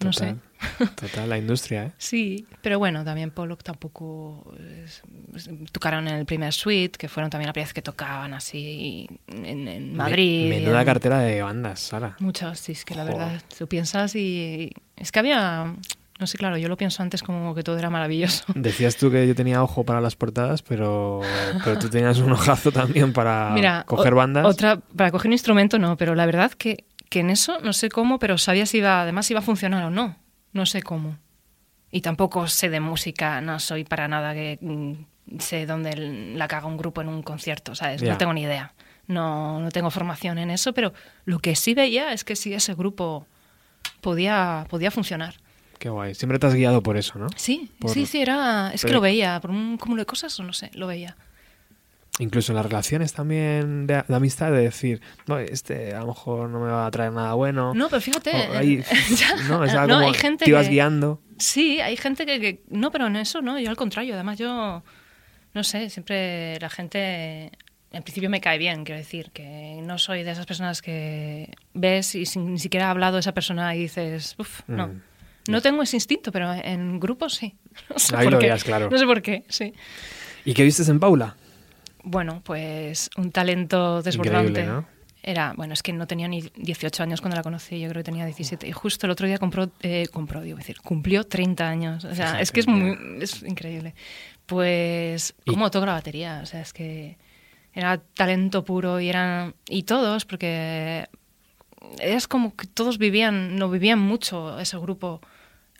no sé. Total, la industria, ¿eh? Sí, pero bueno, también Pollock tampoco es- es- tocaron en el primer suite, que fueron también la primera vez que tocaban así en, en Madrid. Me- menuda en- cartera de bandas, Sara. Muchas, sí, es que la verdad, tú piensas y es que había, no sé, claro, yo lo pienso antes como que todo era maravilloso. Decías tú que yo tenía ojo para las portadas, pero, pero tú tenías un ojazo también para Mira, coger bandas. Otra, para coger un instrumento no, pero la verdad que, que en eso no sé cómo, pero sabía si iba, además si iba a funcionar o no. No sé cómo. Y tampoco sé de música, no soy para nada que mm, sé dónde la caga un grupo en un concierto, ¿sabes? No tengo ni idea. No, no tengo formación en eso, pero lo que sí veía es que sí ese grupo podía, podía funcionar. Qué guay. Siempre te has guiado por eso, ¿no? Sí, Por- sí, sí, era. Es que lo veía, por un cúmulo de cosas, o no sé, lo veía. Incluso en las relaciones también de, de amistad, de decir, no, este a lo mejor no me va a traer nada bueno. No, pero fíjate. O ahí, ya, no, o sea, no, como hay gente te ibas que- guiando. Sí, hay gente que, que- No, pero en eso no, yo al contrario. Además, yo. No sé, siempre la gente. En principio me cae bien, quiero decir, que no soy de esas personas que ves y sin, ni siquiera ha hablado esa persona y dices, uff, no. Mm. No tengo ese instinto, pero en grupos sí. No sé Ahí lo qué. veías claro. No sé por qué, sí. ¿Y qué vistes en Paula? Bueno, pues un talento desbordante. Era, bueno, es que no tenía ni 18 años cuando la conocí, yo creo que tenía 17. Y justo el otro día compró, eh, compró, digo, decir, cumplió 30 años. O sea, Fíjate, es que es muy, es increíble. Pues, ¿cómo toca la batería? O sea, es que era talento puro y eran, y todos, porque es como que todos vivían, no vivían mucho ese grupo,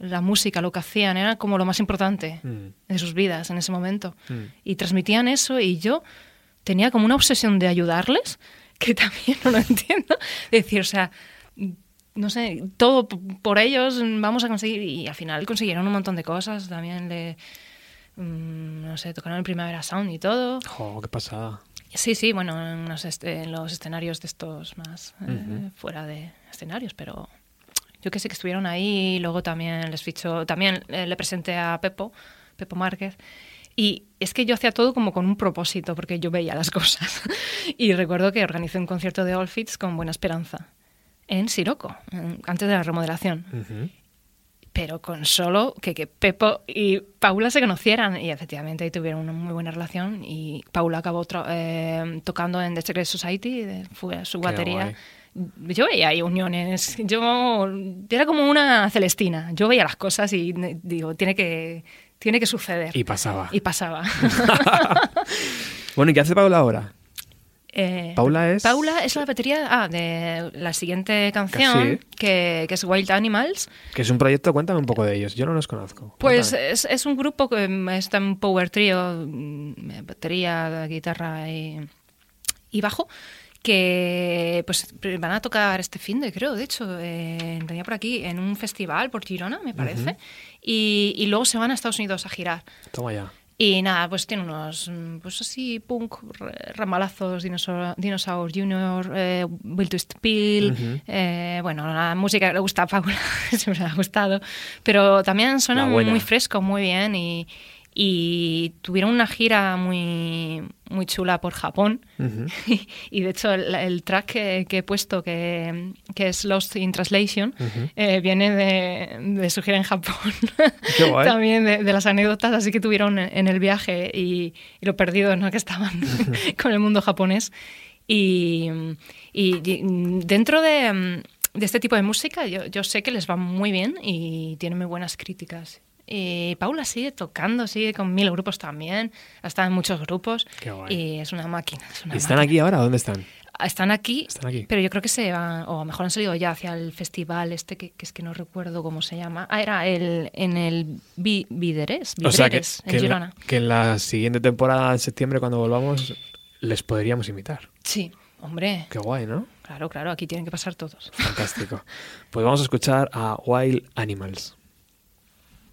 la música, lo que hacían, era como lo más importante Mm. de sus vidas en ese momento. Mm. Y transmitían eso y yo tenía como una obsesión de ayudarles, que también no lo entiendo. Es decir, o sea, no sé, todo por ellos vamos a conseguir. Y al final consiguieron un montón de cosas. También le. mm, No sé, tocaron el Primavera Sound y todo. Jo, qué pasada. Sí, sí, bueno, en los, en los escenarios de estos más eh, fuera de escenarios, pero yo que sé que estuvieron ahí y luego también les fichó, también eh, le presenté a Pepo, Pepo Márquez. Y es que yo hacía todo como con un propósito, porque yo veía las cosas. y recuerdo que organicé un concierto de All Fits con Buena Esperanza, en Siroco, antes de la remodelación Ujú. pero con solo que, que Pepo y Paula se conocieran y efectivamente ahí tuvieron una muy buena relación y Paula acabó eh, tocando en The Secret Society, fue su Qué batería. Yo veía ahí uniones, yo era como una Celestina, yo veía las cosas y digo, tiene que, tiene que suceder. Y pasaba. Y pasaba. Bueno, ¿y qué hace Paula ahora? Eh, Paula es- Paula es la batería ah, de la siguiente canción, Sí. que, que es Wild Animals. Que es un proyecto, cuéntame un poco de ellos. Yo no los conozco. Pues es, es un grupo que mm, está en power trio, mm, batería, guitarra y, y bajo, que pues van a tocar este fin de, creo, de hecho, eh, tenía por aquí, en un festival por Girona, me parece, y, y luego se van a Estados Unidos a girar. Toma ya. Y nada, pues tiene unos, pues así, punk, ramalazos, Dinosaur, Dinosaur Junior, eh, Will to Spill, Ujú. eh, bueno, la música que le gusta a Paula, siempre me ha gustado, pero también suena muy fresco, muy bien y, y tuvieron una gira muy, muy chula por Japón. Y de hecho el, el track que, que he puesto que, que es Lost in Translation eh, viene de, de su gira en Japón. Qué guay. también de, de las anécdotas así que tuvieron en, el viaje y, y lo perdido ¿no? que estaban con el mundo japonés. Y, dentro de, de este tipo de música yo, yo sé que les va muy bien y tienen muy buenas críticas y Paula sigue tocando, sigue con mil grupos también, está en muchos grupos Qué guay. y es una máquina. es una ¿Y están máquina. aquí ahora? ¿Dónde están? Están aquí, Están aquí. pero yo creo que se van, o a lo mejor han salido ya hacia el festival este que, que es que no recuerdo cómo se llama. Ah, era el, en el Vi- Videres, O sea, que, que en en Girona. la, que en la siguiente temporada, en septiembre, cuando volvamos, les podríamos invitar. Sí, hombre, Qué guay, ¿no? claro, claro, aquí tienen que pasar todos. Fantástico. Pues vamos a escuchar a Wild Animals.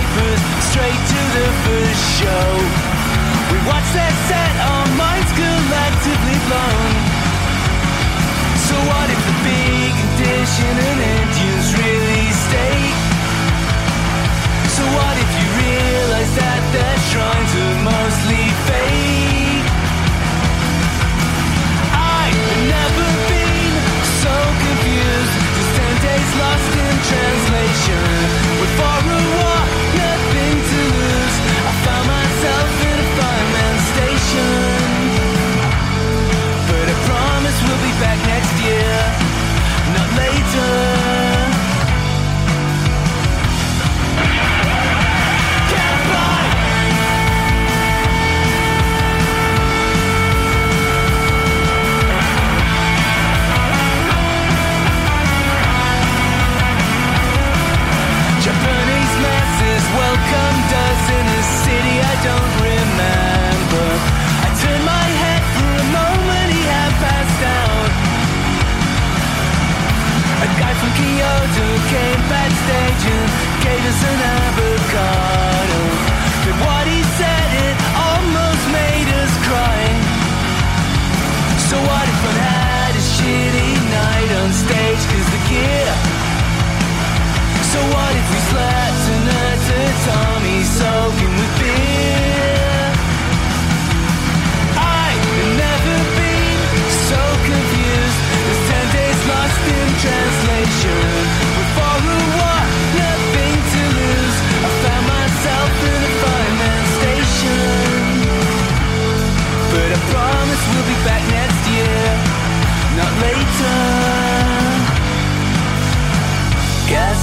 skyscrapers, straight to the first show. We watched that set, our minds collectively blown. So what if the big condition and listen out.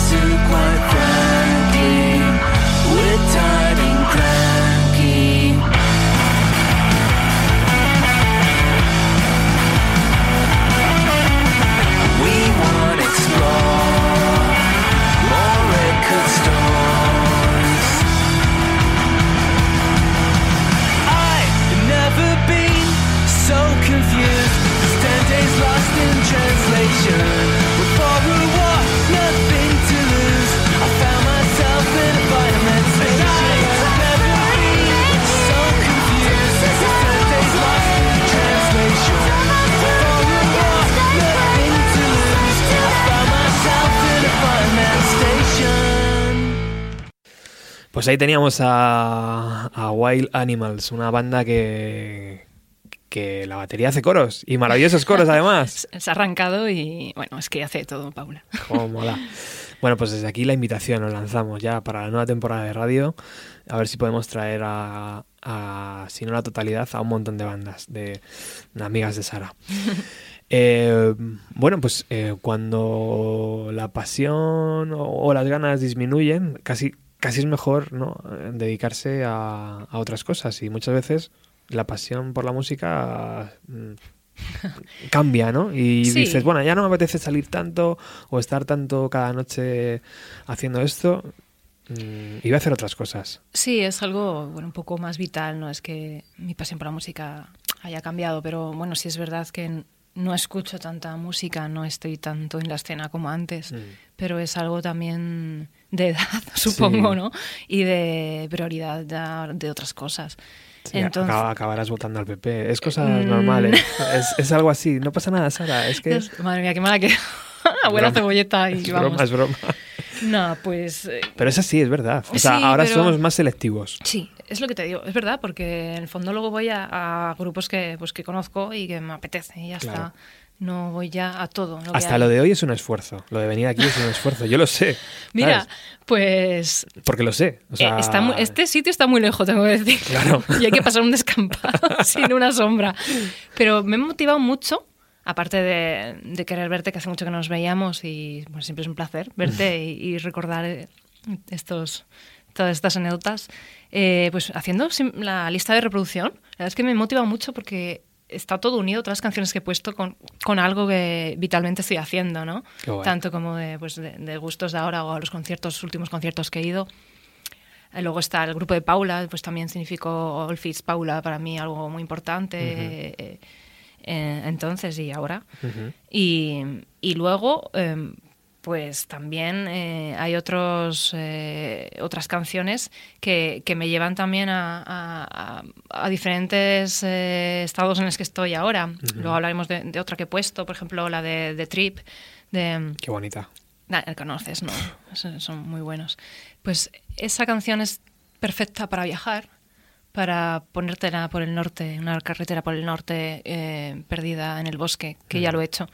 Too climb Pues ahí teníamos a, a Wild Animals, una banda que, que la batería hace coros y maravillosos coros además. Se ha arrancado y bueno, es que hace todo, Paula. Cómo mola. Bueno, pues desde aquí la invitación nos lanzamos ya para la nueva temporada de radio. A ver si podemos traer a, a, si no la totalidad, a un montón de bandas de, de amigas de Sara. Eh, bueno, pues eh, cuando la pasión o, o las ganas disminuyen, casi, casi es mejor ¿no? Dedicarse a, a otras cosas. Y muchas veces la pasión por la música mm, cambia, ¿no? Y Sí. dices, bueno, ya no me apetece salir tanto o estar tanto cada noche haciendo esto. mm, y voy a hacer otras cosas. Sí, es algo bueno, un poco más vital, no es que mi pasión por la música haya cambiado, pero bueno, sí es verdad que no escucho tanta música, no estoy tanto en la escena como antes, Mm. pero es algo también de edad, supongo, Sí. ¿no? Y de prioridad de, de otras cosas. Sí, Entonces, acaba- acabarás votando al PP. Es cosas Mm. normales. Es, es algo así. No pasa nada, Sara. Es que es- madre mía, qué mala que abuela cebolleta y es vamos. broma, es broma. No, pues eh, Pero es así, es verdad. O sea, Sí, ahora pero- somos más selectivos. Sí, es lo que te digo, es verdad, porque en el fondo luego voy a, a grupos que, pues, que conozco y que me apetece y ya Claro. está. No voy ya a todo. lo Hasta lo de hoy es un esfuerzo. Lo de venir aquí es un esfuerzo. Yo lo sé. Mira, ¿sabes? pues Porque lo sé. O sea, eh, está muy- este sitio está muy lejos, tengo que decir. Claro. y hay que pasar un descampado sin una sombra. Pero me he motivado mucho, aparte de, de querer verte, que hace mucho que no nos veíamos y bueno, siempre es un placer verte y, y recordar eh, estos, todas estas anécdotas. Eh, pues haciendo la lista de reproducción, la verdad es que me motiva mucho porque está todo unido, todas las canciones que he puesto con, con algo que vitalmente estoy haciendo, ¿no? Guay. Tanto como de, pues, de, de gustos de ahora o a los conciertos, últimos conciertos que he ido. Eh, Luego está el grupo de Paula, pues también significó All Fits Paula para mí algo muy importante. eh, eh, entonces y ahora. Ujú. Y, y luego, eh, pues también eh, hay otros, eh, otras canciones que, que me llevan también a, a- diferentes eh, estados en los que estoy ahora. Luego hablaremos de, de otra que he puesto, por ejemplo, la de, de Trip, de... Qué bonita. Nah, la conoces, ¿no? Son, son muy buenos. Pues esa canción es perfecta para viajar, para ponértela por el norte, una carretera por el norte eh, perdida en el bosque, que ya lo he hecho.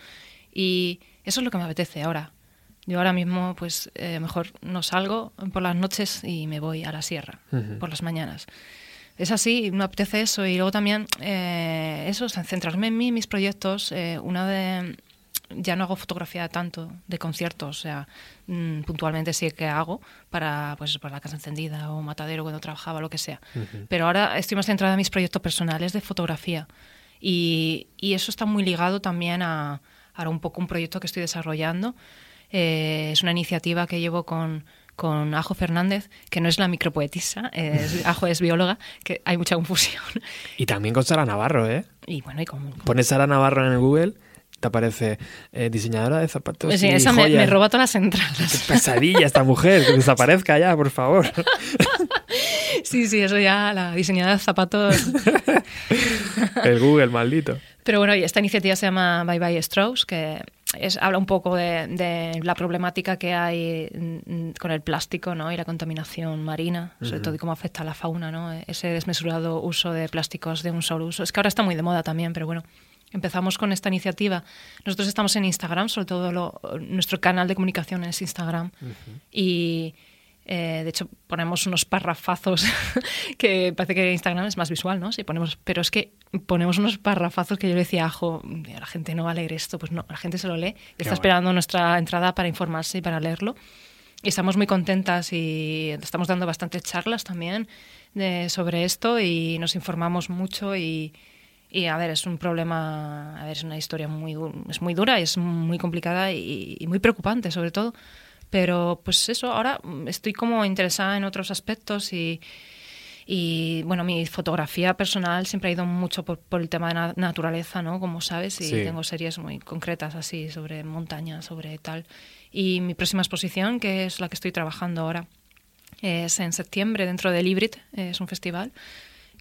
Y eso es lo que me apetece ahora. Yo ahora mismo, pues eh, mejor no salgo por las noches y me voy a la sierra Ujú. por las mañanas. Es así, me apetece eso. Y luego también eh, eso, centrarme en mí, mis proyectos. eh, una de, ya no hago fotografía tanto de conciertos, o sea, mm, puntualmente sí que hago para pues para la casa encendida o matadero cuando trabajaba, lo que sea. Pero ahora estoy más centrada en mis proyectos personales de fotografía. Y, y eso está muy ligado también a, a un poco un proyecto que estoy desarrollando. Eh, es una iniciativa que llevo con, con Ajo Fernández, que no es la micropoetisa, es- Ajo es bióloga, que hay mucha confusión. Y también con Sara Navarro, ¿eh? Y bueno, y con, Pones Sara Navarro en el Google, te aparece eh, diseñadora de zapatos. Pues sí, y esa me, joyas. me roba todas las Qué entradas. pesadilla esta mujer, que desaparezca ya, por favor. Sí, sí, eso ya, la diseñadora de zapatos. El Google, maldito. Pero bueno, esta iniciativa se llama Bye Bye Strauss, que es, habla un poco de, de la problemática que hay mm, con el plástico ¿no? y la contaminación marina, sobre todo y cómo afecta a la fauna, ¿no? ese desmesurado uso de plásticos de un solo uso. Es que ahora está muy de moda también, pero bueno. Empezamos con esta iniciativa. Nosotros estamos en Instagram, sobre todo lo- nuestro canal de comunicación es Instagram. Y eh, de hecho ponemos unos parrafazos que parece que Instagram es más visual, ¿no? Sí, ponemos, pero es que ponemos unos parrafazos que yo le decía Ajo, la gente no va a leer esto. Pues no, la gente se lo lee. Está guay. esperando nuestra entrada para informarse y para leerlo. Y estamos muy contentas y estamos dando bastantes charlas también de- sobre esto y nos informamos mucho y, y, a ver, es un problema, a ver, es una historia muy, es muy dura y es muy complicada y, y muy preocupante sobre todo. Pero pues eso, ahora mm, estoy como interesada en otros aspectos y, y bueno, mi fotografía personal siempre ha ido mucho por, por el tema de la naturaleza, ¿no? Como sabes, y Sí. tengo series muy concretas así sobre montaña, sobre tal. Y mi próxima exposición, que es la que estoy trabajando ahora, es en septiembre dentro del Hybrid, es un festival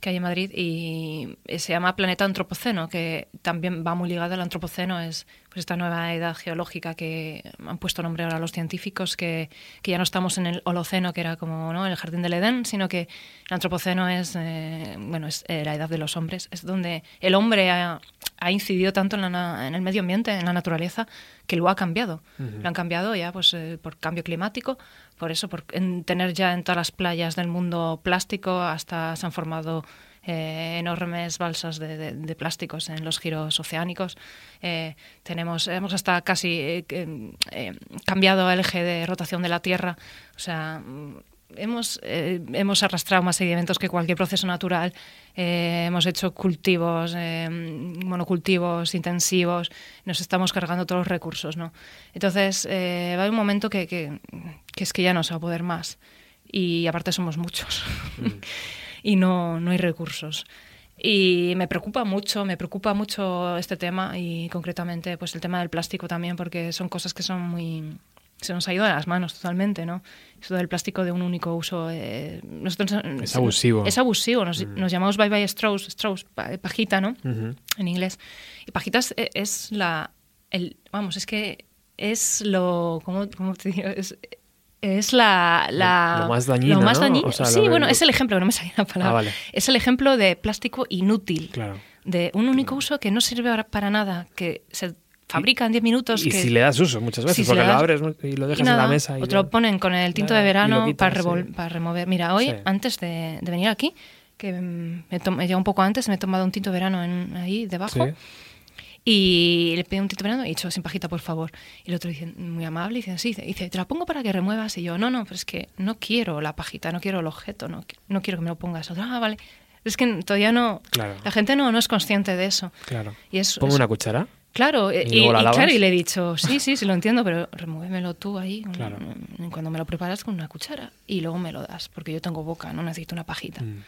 que hay en Madrid y se llama Planeta Antropoceno, que también va muy ligado al antropoceno, es pues esta nueva edad geológica que han puesto nombre ahora los científicos, que, que ya no estamos en el Holoceno, que era como ¿no? el jardín del Edén, sino que el antropoceno es, eh, bueno, es eh, la edad de los hombres, es donde el hombre ha, ha incidido tanto en, la en el medio ambiente, en la naturaleza, que lo ha cambiado. Lo han cambiado ya pues, eh, por cambio climático, por eso, por en tener ya en todas las playas del mundo plástico, hasta se han formado eh, enormes balsas de, de- de plásticos en los giros oceánicos. Eh, tenemos, hemos hasta casi eh, cambiado el eje de rotación de la Tierra. O sea, hemos, eh, hemos arrastrado más sedimentos que cualquier proceso natural. Eh, hemos hecho cultivos, eh, monocultivos intensivos. Nos estamos cargando todos los recursos, ¿no? Entonces, eh, va a haber un momento que, que, que es que ya no se va a poder más. Y aparte somos muchos. y no, no hay recursos. Y me preocupa mucho, me preocupa mucho este tema y concretamente pues el tema del plástico también porque son cosas que son muy se nos ha ido de las manos totalmente, ¿no? Eso del plástico de un único uso eh, nosotros, Es abusivo. Es abusivo, nos, nos llamamos bye bye straws, pa- pajita, ¿no? Ujú. en inglés. Y pajitas e- es la. El, vamos, es que es lo. ¿Cómo, cómo te digo? Es, es la, la- Lo- lo más dañino, lo más ¿no? dañino. O sea, lo sí, bueno, es el ejemplo, no me salía la palabra. Ah, vale. Es el ejemplo de plástico inútil. Claro. De un único uso que no sirve para nada, que se fabrica en 10 minutos. Y que, si le das uso muchas veces, si porque lo abres y lo dejas y nada, en la mesa. Y o te lo ponen con el tinto de verano quitas, para, revol- sí. para remover. Mira, hoy, Sí. antes de, de venir aquí, que me, he llegado un poco antes, me he tomado un tinto de verano en- ahí debajo. Sí. Y le pedí un tinto de verano y he dicho, sin pajita, por favor. Y el otro dice, muy amable, dice, sí, dice, te la pongo para que remuevas. Y yo, no, no, pero es que no quiero la pajita, no quiero el objeto, no, no quiero que me lo pongas. Otro, ah, vale. Es que todavía no, Claro. la gente no, no es consciente de eso. Claro. Y es, Pongo es- una cuchara. Claro, eh, ¿Y y, claro, y le he dicho, sí, sí, sí lo entiendo, pero remuévemelo tú ahí, un- Claro. un- cuando me lo preparas con una cuchara y luego me lo das, porque yo tengo boca, no necesito una pajita. Mm.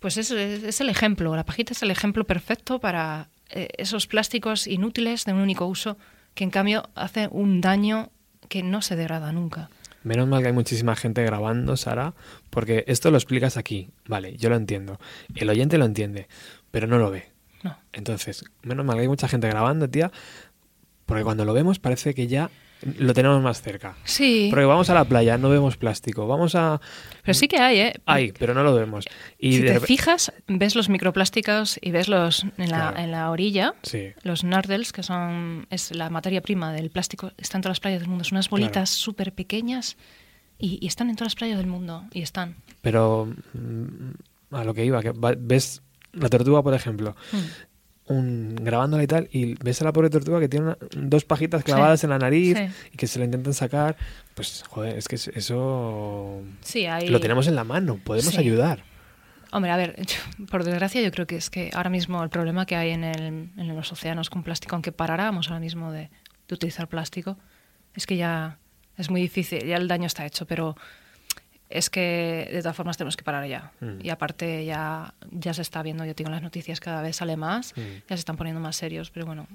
Pues es, es, es el ejemplo, la pajita es el ejemplo perfecto para eh, esos plásticos inútiles de un único uso que en cambio hace un daño que no se degrada nunca. Menos mal que hay muchísima gente grabando, Sara, porque esto lo explicas aquí. Vale, yo lo entiendo. El oyente lo entiende, pero no lo ve. No. Entonces, menos mal que hay mucha gente grabando, tía, porque cuando lo vemos parece que ya lo tenemos más cerca. Sí, Porque vamos a la playa, no vemos plástico. Vamos a... pero sí que hay, ¿eh? Hay, pero no lo vemos. Y si de te fijas, ves los microplásticos y ves los en la, Claro. en la orilla, Sí. los nardels, que son es la materia prima del plástico, están en todas las playas del mundo. Son unas bolitas súper pequeñas y, y están en todas las playas del mundo. Y están. Pero mm, a lo que iba, que ves la tortuga, por ejemplo, un, grabándola y tal, y ves a la pobre tortuga que tiene una- dos pajitas clavadas Sí, en la nariz sí. y que se la intentan sacar. Pues, joder, es que es- eso Sí, hay. lo tenemos en la mano, podemos ayudar. Hombre, a ver, yo- por desgracia yo creo que es que ahora mismo el problema que hay en, el- en los océanos con plástico, aunque paráramos ahora mismo de, de utilizar plástico, es que ya es muy difícil, ya el daño está hecho, pero es que de todas formas tenemos que parar ya. Mm. Y aparte ya, ya se está viendo, yo tengo las noticias, cada vez sale más, Mm. ya se están poniendo más serios, pero bueno,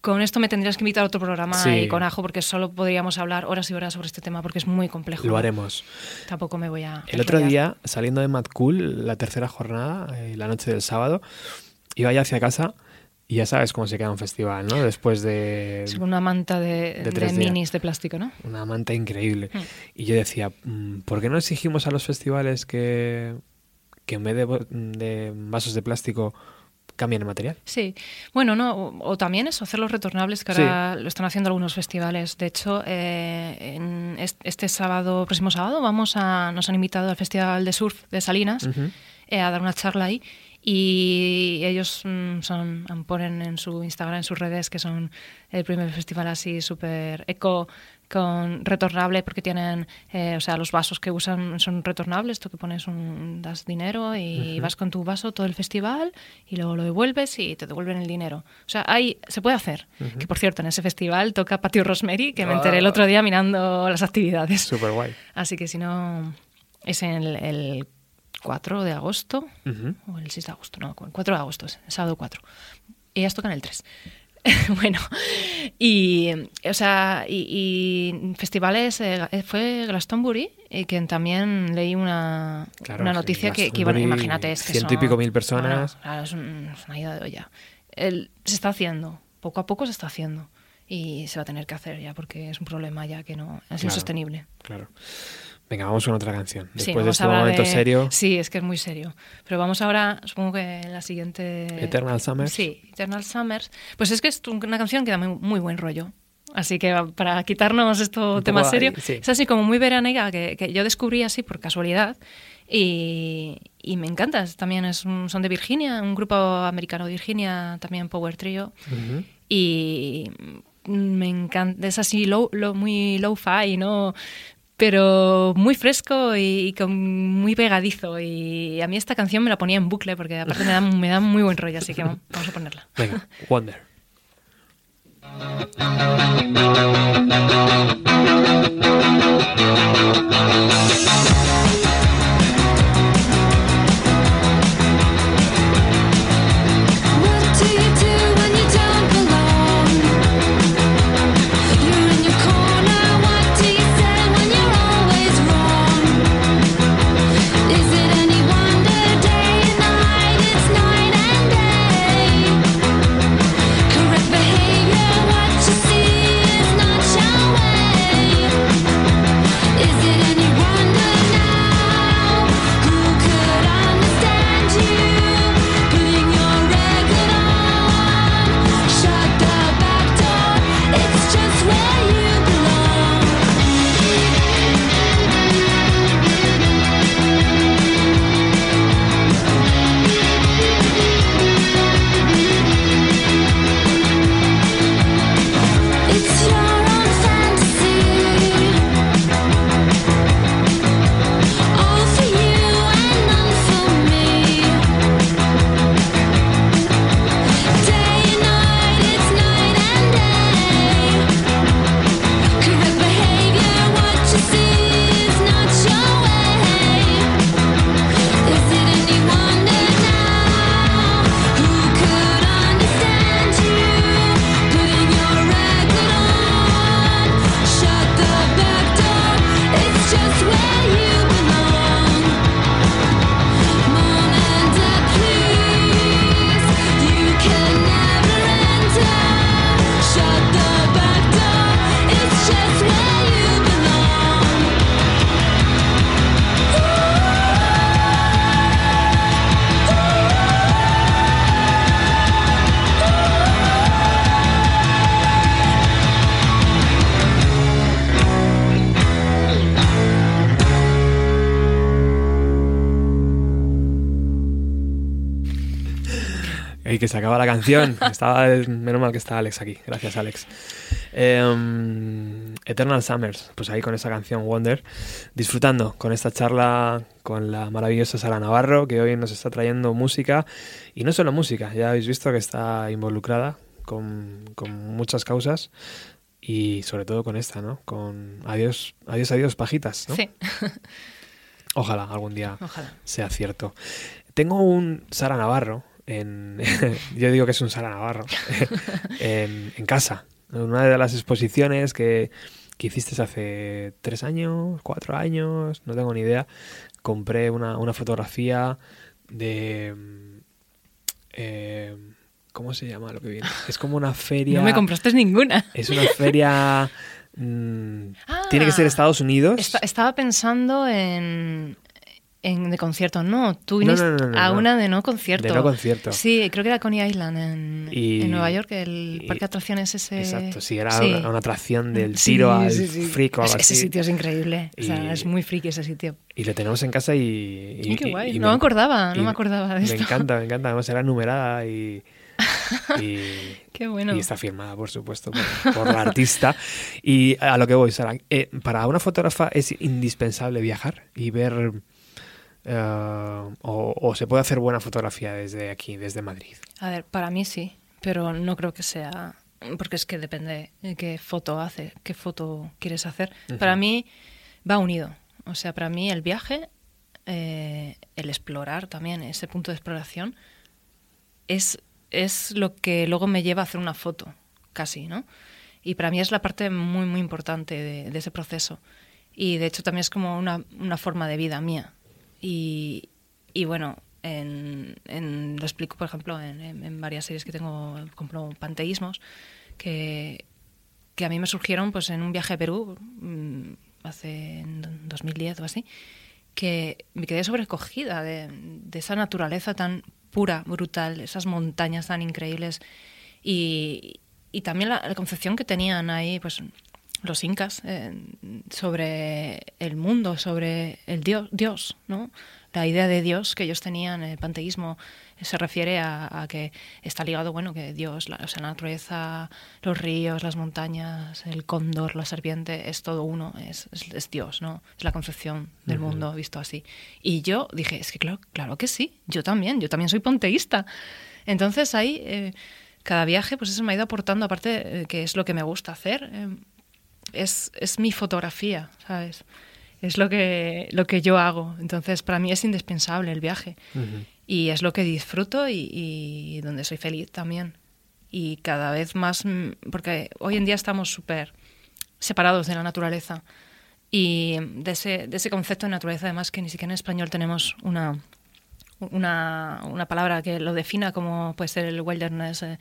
con esto me tendrías que invitar a otro programa Sí. y con Ajo, porque solo podríamos hablar horas y horas sobre este tema, porque es muy complejo. Lo haremos. Tampoco me voy a... El otro día, saliendo de Mad Cool, la tercera jornada, eh, la noche del sábado, iba ya hacia casa y ya sabes cómo se queda un festival, ¿no? Después de, Es una manta de, De de tres días. minis de plástico, ¿no? una manta increíble. Mm. Y yo decía, mm, ¿por qué no exigimos a los festivales que, que en vez de, vasos de plástico cambien el material? Sí. Bueno, no, o, o también eso, hacerlos retornables, que ahora lo están haciendo algunos festivales. De hecho, eh, en est- este sábado, próximo sábado, vamos a, nos han invitado al Festival de Surf de Salinas eh, a dar una charla ahí. Y ellos mm, son, ponen en su Instagram, en sus redes, que son el primer festival así súper eco, con retornable, porque tienen, eh, o sea, los vasos que usan son retornables, tú que pones un, das dinero y vas con tu vaso todo el festival y luego lo devuelves y te devuelven el dinero. O sea, hay, se puede hacer. Que por cierto, en ese festival toca Patio Rosemary, que me enteré el otro día mirando las actividades. Súper guay. Así que si no, es en el, el 4 de agosto o el 6 de agosto, no, el 4 de agosto, es el sábado 4. Y ellas tocan el 3. bueno, y, o sea, y, y festivales, eh, fue Glastonbury, y que también leí una, Claro, una noticia que, que, bueno, imagínate, es que ciento y pico mil personas. bueno, claro, es, un- es una ida de olla. El- se está haciendo, poco a poco se está haciendo, y se va a tener que hacer ya, porque es un problema ya que no, es Claro. insostenible. Claro. Venga, vamos con otra canción. Sí, Después de este a momento de- serio, Sí, es que es muy serio. Pero vamos ahora, supongo que la siguiente... Eternal Summers. Sí, Eternal Summers. Pues es que es una canción que da muy, muy buen rollo. Así que para quitarnos esto tema serio, sí. es así como muy veranega que, que yo descubrí así por casualidad y, y me encanta. También es un, son de Virginia, un grupo americano de Virginia, también Power Trio. Y me encanta, es así low, low- muy low-fi, ¿no? Pero muy fresco y, con muy pegadizo. Y a mí esta canción me la ponía en bucle porque aparte me da, me da muy buen rollo, así que vamos vamos a ponerla. Venga, Wonder. Se acaba la canción. Estaba, menos mal que está Alex aquí. Gracias, Alex. Em, Eternal Summers, pues ahí con esa canción Wonder, disfrutando con esta charla con la maravillosa Sara Navarro, que hoy nos está trayendo música, y no solo música, ya habéis visto que está involucrada con, con muchas causas, y sobre todo con esta, ¿no? Con Adiós, adiós, adiós, pajitas, ¿no? Sí, Ojalá algún día ojalá. sea cierto. Tengo un Sara Navarro, en, yo digo que es un Sara Navarro, en, en casa. En una de las exposiciones que, que hiciste hace tres años, cuatro años, no tengo ni idea, compré una, una fotografía de... mm, eh, ¿Cómo se llama lo que viene? Es como una feria... No me compraste ninguna. Es una feria... mm, Ah. tiene que ser Estados Unidos. Esta- estaba pensando en, en de concierto. No, tú viniste no, no, no, a una de no concierto. De no concierto. Sí, creo que era Coney Island en, Y- en Nueva York, el y- parque de atracciones ese. Exacto, sí, era Sí. Una, una atracción del Sí, tiro al sí, sí. freak o algo Es- Ese así. sitio es increíble. O sea, Y- es muy friki ese sitio. Y lo tenemos en casa y... y- Sí, qué y- guay. y No me acordaba, no y me acordaba de Me esto. encanta, me encanta. Además era numerada y... y Qué bueno. Y está firmada, por supuesto, por, por la artista. Y a lo que voy, Sara, eh, para una fotógrafa es indispensable viajar y ver... eh, o, o se puede hacer buena fotografía desde aquí, desde Madrid. A ver, para mí sí, pero no creo que sea. Porque es que depende de qué foto hace, qué foto quieres hacer. Para mí va unido. O sea, para mí el viaje, eh, el explorar también, ese punto de exploración, es es lo que luego me lleva a hacer una foto, casi, ¿no? Y para mí es la parte muy, muy importante de, de ese proceso. Y de hecho también es como una, una forma de vida mía. Y, bueno, en, en- lo explico, por ejemplo, en, varias series que tengo, ejemplo, panteísmos, que, que a mí me surgieron pues en un viaje a Perú mm, hace en 2010 o así, que me quedé sobrecogida de, de esa naturaleza tan pura, brutal, esas montañas tan increíbles y, y también la, la concepción que tenían ahí pues los incas eh, sobre el mundo, sobre el dios, dios, ¿no? La idea de Dios que ellos tenían, el panteísmo, se refiere a, a que está ligado, bueno, que Dios, la, o sea, la naturaleza, los ríos, las montañas, el cóndor, la serpiente, es todo uno, es, es, es Dios, ¿no? Es la concepción del mundo visto así. Y yo dije, es que claro, claro que sí, yo también, yo también soy panteísta. Entonces ahí, eh, cada viaje, pues eso me ha ido aportando, aparte, eh, que es lo que me gusta hacer, eh, es, es mi fotografía, ¿sabes? Es lo que, lo que yo hago. Entonces, para mí es indispensable el viaje. Y es lo que disfruto y, y donde soy feliz también. Y cada vez más, mm, porque hoy en día estamos súper separados de la naturaleza. Y de ese, de ese concepto de naturaleza, además, que ni siquiera en español tenemos una, una, una palabra que lo defina como puede ser el wilderness eh,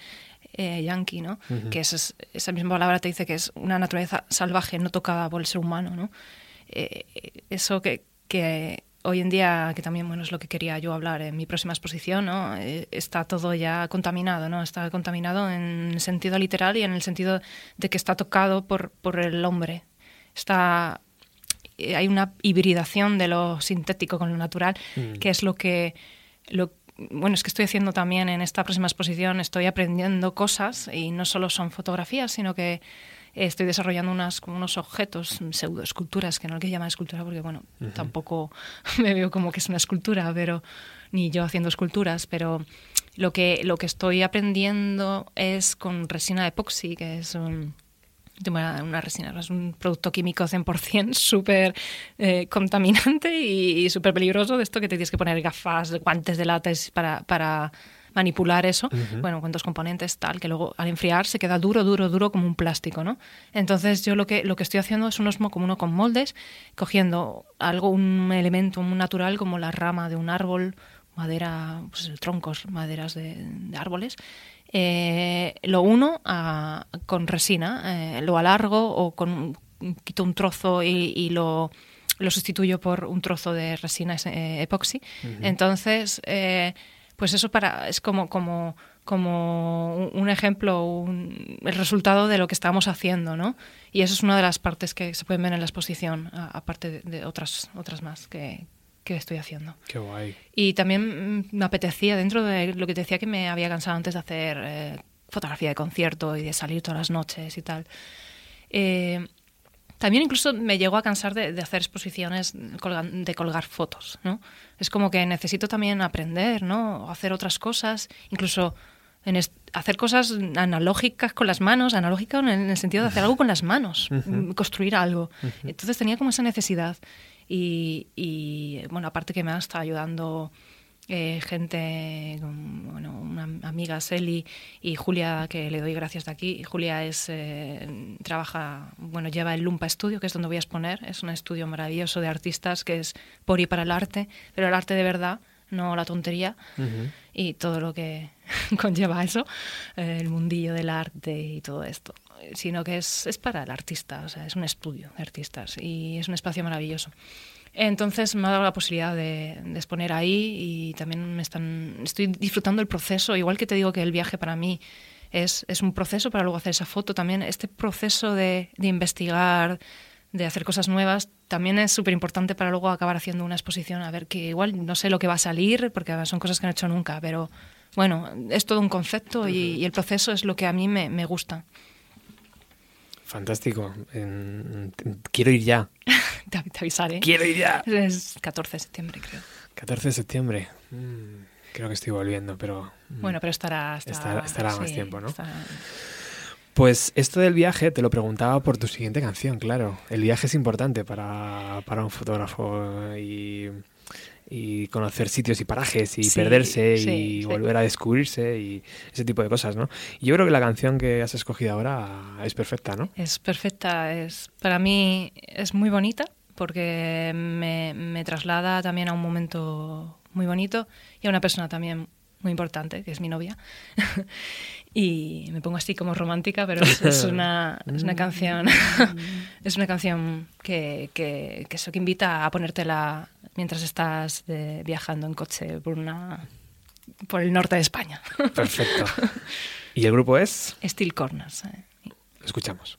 eh, yankee, ¿no? Que es, es- esa misma palabra te dice que es una naturaleza salvaje, no tocada por el ser humano, ¿no? Eh, eso que, que hoy en día, que también bueno, es lo que quería yo hablar en mi próxima exposición, ¿no? Eh, está todo ya contaminado, ¿no? Está contaminado en el sentido literal y en el sentido de que está tocado por, por el hombre. Está eh, hay una hibridación de lo sintético con lo natural, que es lo que lo bueno, es que estoy haciendo también en esta próxima exposición, estoy aprendiendo cosas y no solo son fotografías, sino que estoy desarrollando unas, como unos objetos, pseudoesculturas, que no hay que llamar escultura porque, bueno, tampoco me veo como que es una escultura, pero ni yo haciendo esculturas, pero lo que, lo que estoy aprendiendo es con resina epoxi, que es un, una, resina, es un producto químico 100% súper eh, contaminante y, y súper peligroso de esto que te tienes que poner gafas, guantes de látex para, para manipular eso, bueno, con dos componentes tal, que luego al enfriar se queda duro, duro, duro como un plástico, ¿no? Entonces yo lo que, lo que estoy haciendo es unos mo- como uno con moldes, cogiendo algo, un elemento natural como la rama de un árbol, madera, pues troncos, maderas de, de árboles, eh, lo uno a- con resina, eh, lo alargo o con quito un trozo y, y lo, lo sustituyo por un trozo de resina eh, epoxi. Entonces, eh, pues eso para es como como como un- ejemplo, un- el resultado de lo que estamos haciendo, ¿no? Y eso es una de las partes que se pueden ver en la exposición, aparte de, de otras otras más que, que estoy haciendo. Qué guay. Y también me apetecía, dentro de lo que te decía que me había cansado antes de hacer eh, fotografía de concierto y de salir todas las noches y tal. eh, también incluso me llegó a cansar de, de hacer exposiciones de colgar fotos, ¿no? Es como que necesito también aprender, ¿no? O hacer otras cosas, incluso en hacer cosas analógicas con las manos, analógica en el, en el sentido de hacer algo con las manos, construir algo. Entonces tenía como esa necesidad. Y, y, bueno, aparte que me ha estado ayudando eh, gente, bueno, una amiga, Celi y Julia, que le doy gracias de aquí. Julia es eh, trabaja, bueno, lleva el Lumpa Studio, que es donde voy a exponer. Es un estudio maravilloso de artistas que es por y para el arte, pero el arte de verdad, no la tontería y todo lo que conlleva eso, eh, el mundillo del arte y todo esto, sino que es, es para el artista, o sea, es un estudio de artistas y es un espacio maravilloso. Entonces me ha dado la posibilidad de, de exponer ahí y también me están, estoy disfrutando el proceso, igual que te digo que el viaje para mí es, es un proceso para luego hacer esa foto, también este proceso de, de investigar, de hacer cosas nuevas, también es súper importante para luego acabar haciendo una exposición, a ver que igual no sé lo que va a salir, porque son cosas que no he hecho nunca, pero bueno, es todo un concepto y, y el proceso es lo que a mí me, me gusta. Fantástico. En- en- quiero ir ya. Te, te avisaré. Quiero ir ya. Es 14 de septiembre, creo. 14 de septiembre. Mm, creo que estoy volviendo, pero... mm. Bueno, pero estará... Estará- estará más tiempo, ¿no? estará- Pues esto del viaje te lo preguntaba por tu siguiente canción, claro. El viaje es importante para, para un fotógrafo y y conocer sitios y parajes y Sí, perderse y sí, volver a descubrirse y ese tipo de cosas, ¿no? Y yo creo que la canción que has escogido ahora es perfecta, ¿no? Es perfecta, es para mí es muy bonita porque me, me traslada también a un momento muy bonito y a una persona también muy importante, que es mi novia. y me pongo así como romántica, pero es, es una, es una canción es una canción que, que, que eso que invita a ponértela mientras estás de- viajando en coche por una por el norte de España. Perfecto. ¿Y el grupo es? Steel Corners. eh. Lo escuchamos.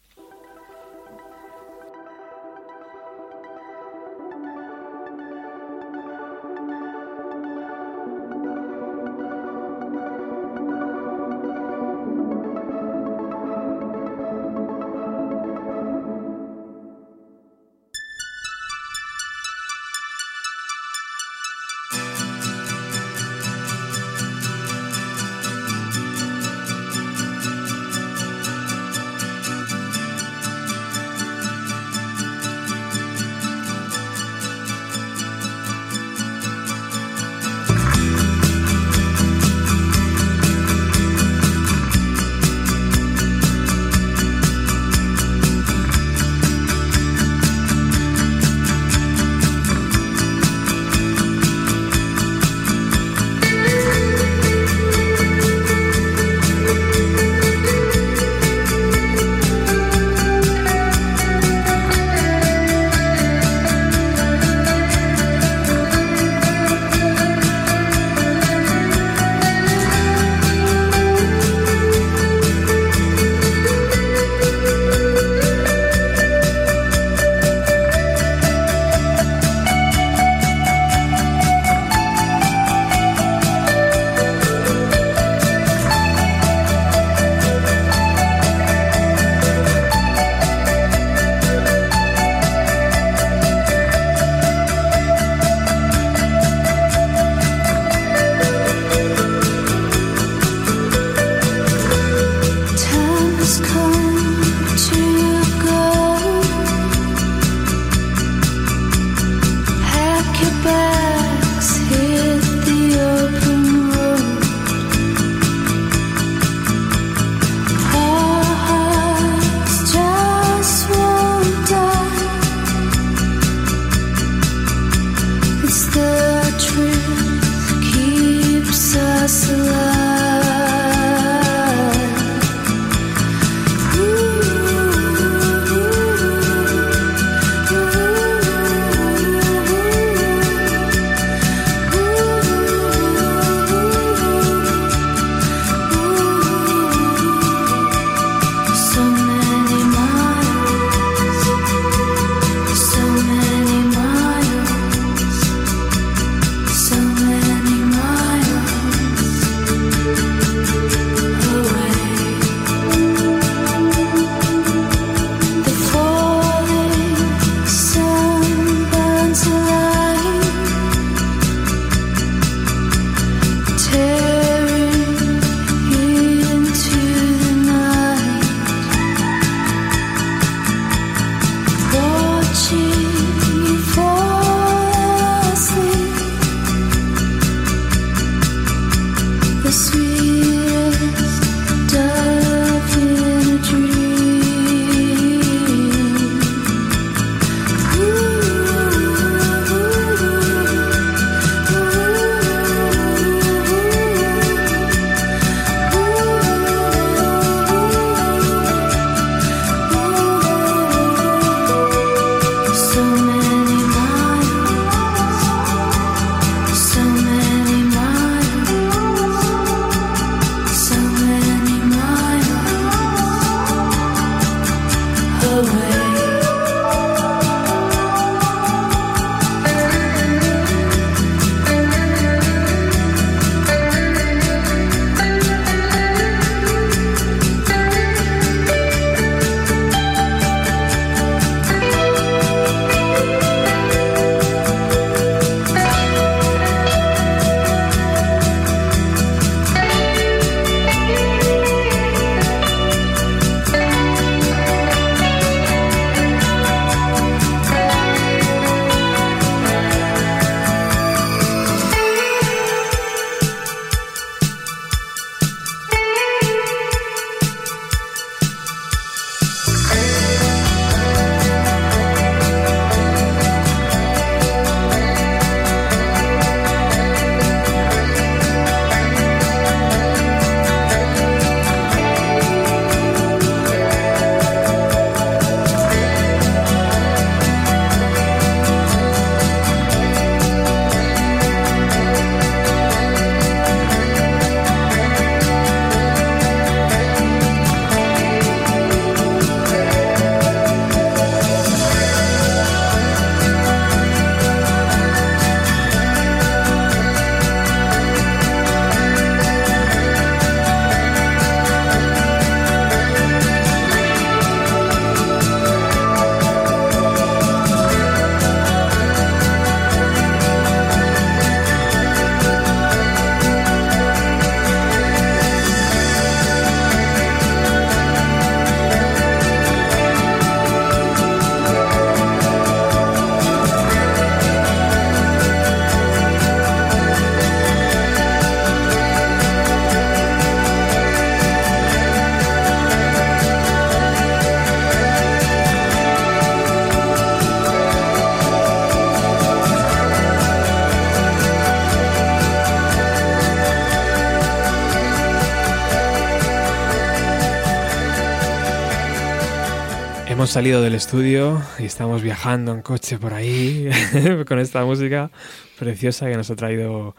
Salido del estudio y estamos viajando en coche por ahí con esta música preciosa que nos ha traído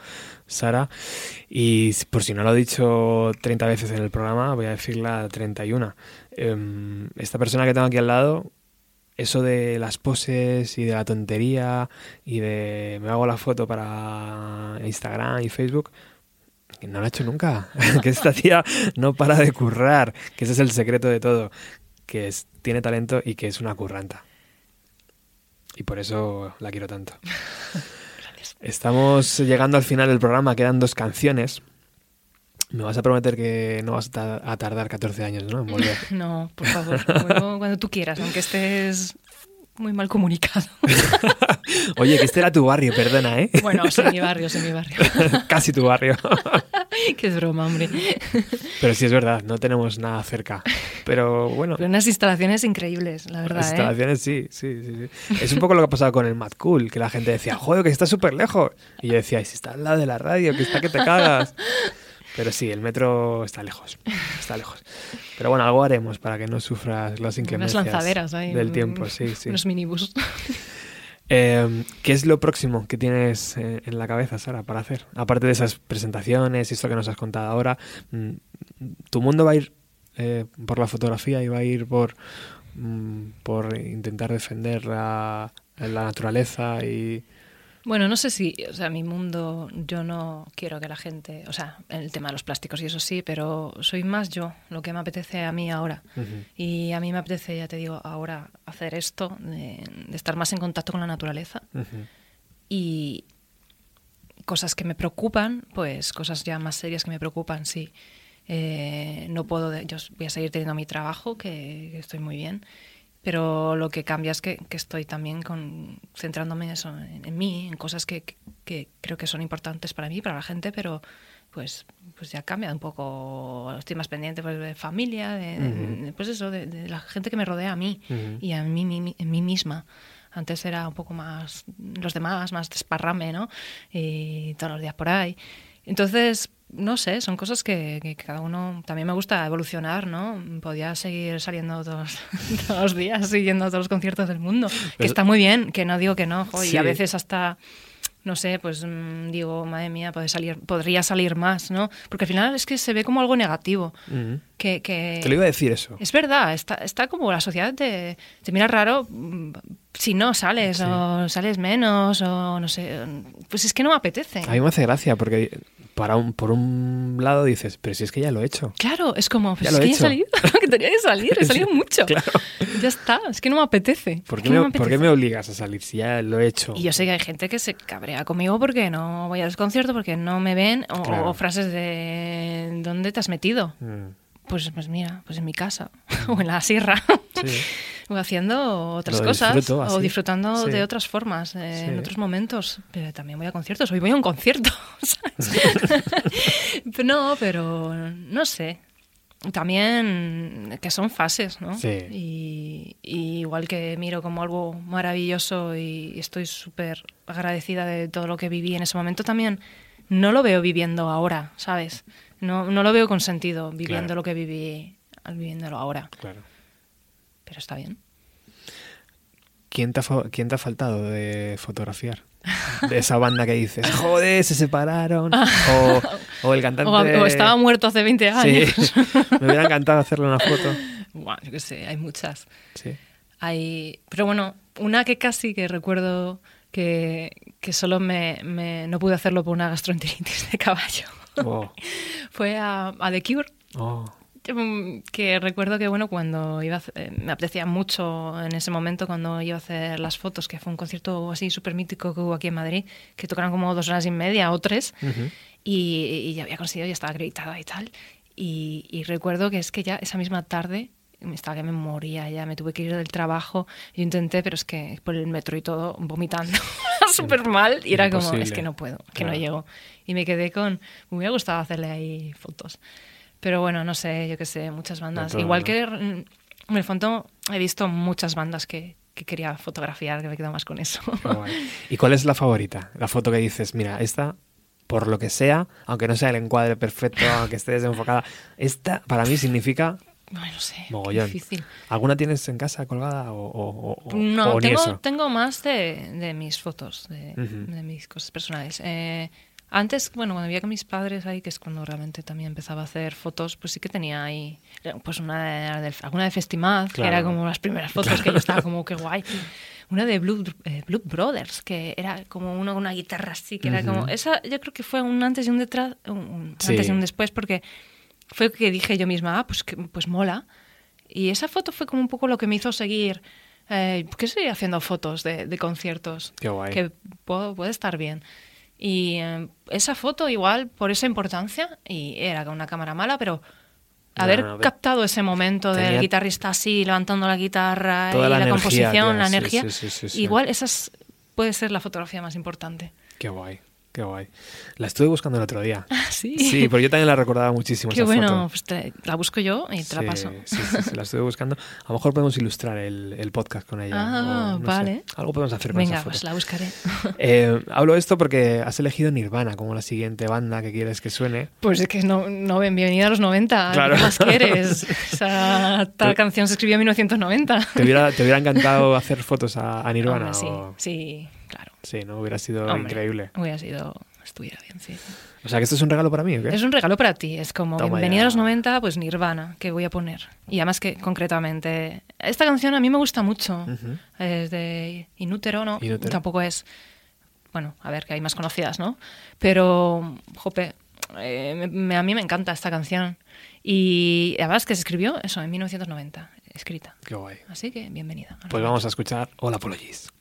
Sara. Y por si no lo he dicho 30 veces en el programa, voy a decirla 31. Em, esta persona que tengo aquí al lado, eso de las poses y de la tontería y de me hago la foto para Instagram y Facebook, no lo ha hecho nunca. que esta tía no para de currar, que ese es el secreto de todo, que es, tiene talento y que es una curranta. Y por eso la quiero tanto. Estamos llegando al final del programa, quedan dos canciones. Me vas a prometer que no vas a tardar 14 años, ¿no? En volver. No, por favor, vuelvo cuando tú quieras, aunque estés muy mal comunicado. Oye, que este era tu barrio, perdona, ¿eh? Bueno, sí, mi barrio, sí, mi barrio. Casi tu barrio. Qué es broma, hombre. Pero sí es verdad, no tenemos nada cerca. Pero bueno, Pero unas instalaciones increíbles, la verdad, las ¿eh? instalaciones sí, sí, sí, sí. Es un poco lo que ha pasado con el Mad Cool, que la gente decía, joder, que está súper lejos. Y yo decía, "Y si está al lado de la radio, que está que te cagas. Pero sí, el metro está lejos, está lejos. Pero bueno, algo haremos para que no sufras las Unas inclemencias lanzaderas ahí. del tiempo, sí, sí. Unos minibús. Eh, ¿Qué es lo próximo que tienes eh, en la cabeza, Sara, para hacer? Aparte de esas presentaciones y esto que nos has contado ahora, mm, ¿tu mundo va a ir eh, por la fotografía y va a ir por, mm, por intentar defender la, la naturaleza y... Bueno, no sé si, o sea, mi mundo, yo no quiero que la gente, o sea, el tema de los plásticos y eso sí, pero soy más yo, lo que me apetece a mí ahora. Y a mí me apetece, ya te digo, ahora hacer esto, de, de estar más en contacto con la naturaleza y cosas que me preocupan, pues cosas ya más serias que me preocupan, sí. Eh, no puedo, de- yo voy a seguir teniendo mi trabajo, que, que estoy muy bien, pero lo que cambia es que, que estoy también con, centrándome eso, en, en mí, en cosas que, que- que creo que son importantes para mí, para la gente, pero pues pues ya cambia un poco, estoy más pendiente pues, de familia, de, pues eso, de, de la gente que me rodea a mí y a mí, en mí misma. Antes era un poco más los demás, más desparrame, ¿no? Y todos los días por ahí. Entonces, no sé, son cosas que, que cada uno... También me gusta evolucionar, ¿no? Podía seguir saliendo todos, todos los días, siguiendo todos los conciertos del mundo. Que está muy bien, que no digo que no. jo, Y a veces hasta... No sé, pues mm, digo, madre mía, puede salir, podría salir más, ¿no? Porque al final es que se ve como algo negativo. Que, que, Te lo iba a decir eso. es verdad, está, está como la sociedad te, te mira raro mm, si no sales Sí. o sales menos o no sé. Pues es que no me apetece. A mí me hace gracia porque para un, por un lado dices, pero si es que ya lo he hecho. Claro, es como, pues Ya es lo he que ya he hecho. salido, que tenía que salir, he salido mucho. Claro. Ya está, es que no me apetece. ¿Por qué, no me, por qué me obligas a salir si ya lo he hecho? Y yo sé que hay gente que se cabrea conmigo porque no voy al concierto, porque no me ven, o, Claro. o frases de ¿dónde te has metido? Mm, Pues, pues mira, pues en mi casa o en la sierra. sí. o haciendo otras cosas o disfrutando Sí. de otras formas eh, Sí. en otros momentos pero también voy a conciertos hoy voy a un concierto ¿sabes? No pero no sé también que son fases no Sí. y, y igual que miro como algo maravilloso y estoy súper agradecida de todo lo que viví en ese momento también no lo veo viviendo ahora sabes no, no lo veo con sentido viviendo Claro. lo que viví al viviéndolo ahora Claro. pero está bien ¿Quién te, ha, ¿Quién te ha faltado de fotografiar? De esa banda que dices, joder, se separaron. O, o el cantante. O, o estaba muerto hace 20 años. Sí, me hubiera encantado hacerle una foto. Buah, yo qué sé, hay muchas. Sí. Hay, pero bueno, una que casi que recuerdo que, que solo me, me- no pude hacerlo por una gastroenteritis de caballo. Oh, Fue a, a The Cure. oh. Mm, que recuerdo que bueno cuando iba a eh, me apetecía mucho en ese momento cuando iba a hacer las fotos que fue un concierto así súper mítico que hubo aquí en Madrid que tocaron como dos horas y media o tres y, y ya había conseguido ya estaba acreditada y tal y, y recuerdo que es que ya esa misma tarde estaba que me moría ya me tuve que ir del trabajo yo intenté pero es que por el metro y todo vomitando súper mal y era como Imposible. es que no puedo que Claro. no llego y me quedé con me hubiera gustado hacerle ahí fotos pero bueno, no sé, yo qué sé, muchas bandas. todo, Igual ¿no? que en el fondo he visto muchas bandas que, que quería fotografiar, que me quedo más con eso. ¿Y cuál es la favorita? La foto que dices, mira, esta, por lo que sea, aunque no sea el encuadre perfecto, aunque esté desenfocada, esta para mí significa Ay, no sé, Mogollón. difícil. ¿Alguna tienes en casa colgada o, o- o- No, o ni tengo, eso? tengo más de, de mis fotos, de, Ujú. de mis cosas personales. Eh, antes, bueno, cuando vivía con mis padres ahí, que es cuando realmente también empezaba a hacer fotos, pues sí que tenía ahí, eh, pues una del- alguna de Festimaz, que Claro. era como las primeras fotos que yo estaba como, qué guay. Una de Blue, eh, Blue Brothers, que era como con una guitarra así, que era como... Esa yo creo que fue un antes y un detrás, un, un Sí. antes y un después, porque fue que dije yo misma, ah, pues, que, pues mola. Y esa foto fue como un poco lo que me hizo seguir. Eh, ¿Por qué estoy haciendo fotos de, de conciertos? Qué guay. Que puedo- puede estar bien. Y eh, esa foto, igual, por esa importancia, y era con una cámara mala, pero haber no, captado ese momento del guitarrista así, levantando la guitarra y la la, energía, composición, la energía, sí, sí, sí, sí. igual esa es- puede ser la fotografía más importante. Qué guay, qué guay. La estuve buscando el otro día. Sí. Sí, pero yo también la recordaba muchísimo Qué esa bueno, foto. pues te- la busco yo y te la paso. Sí, sí, sí, la estuve buscando. A lo mejor podemos ilustrar el, el podcast con ella. Ah, o no sé. vale. Algo podemos hacer con Venga, esa foto. pues la buscaré. Eh, hablo esto porque has elegido Nirvana como la siguiente banda que quieres que suene. Pues es que no, no ven, bienvenida a los 90. Claro. ¿Qué más quieres? Esa tal canción se escribió en 1990. ¿Te hubiera, te hubiera encantado hacer fotos a, a Nirvana? Hombre, sí, o- sí, claro. Sí, ¿no? Hubiera sido Hombre, increíble. Hubiera sido, estuviera bien, sí. O sea, que esto es un regalo para mí, ¿o qué? Es un regalo para ti, es como Toma ya. a los 90, pues Nirvana, que voy a poner. Y además que concretamente, esta canción a mí me gusta mucho. Es de Inútero, ¿no? Inútero. Tampoco es, bueno, a ver, que hay más conocidas, ¿no? Pero, jope, eh, me- me- a mí me encanta esta canción. Y además que se escribió, eso, en 1990, escrita. Qué guay. Así que bienvenida. Pues vamos a escuchar Hola Apologies.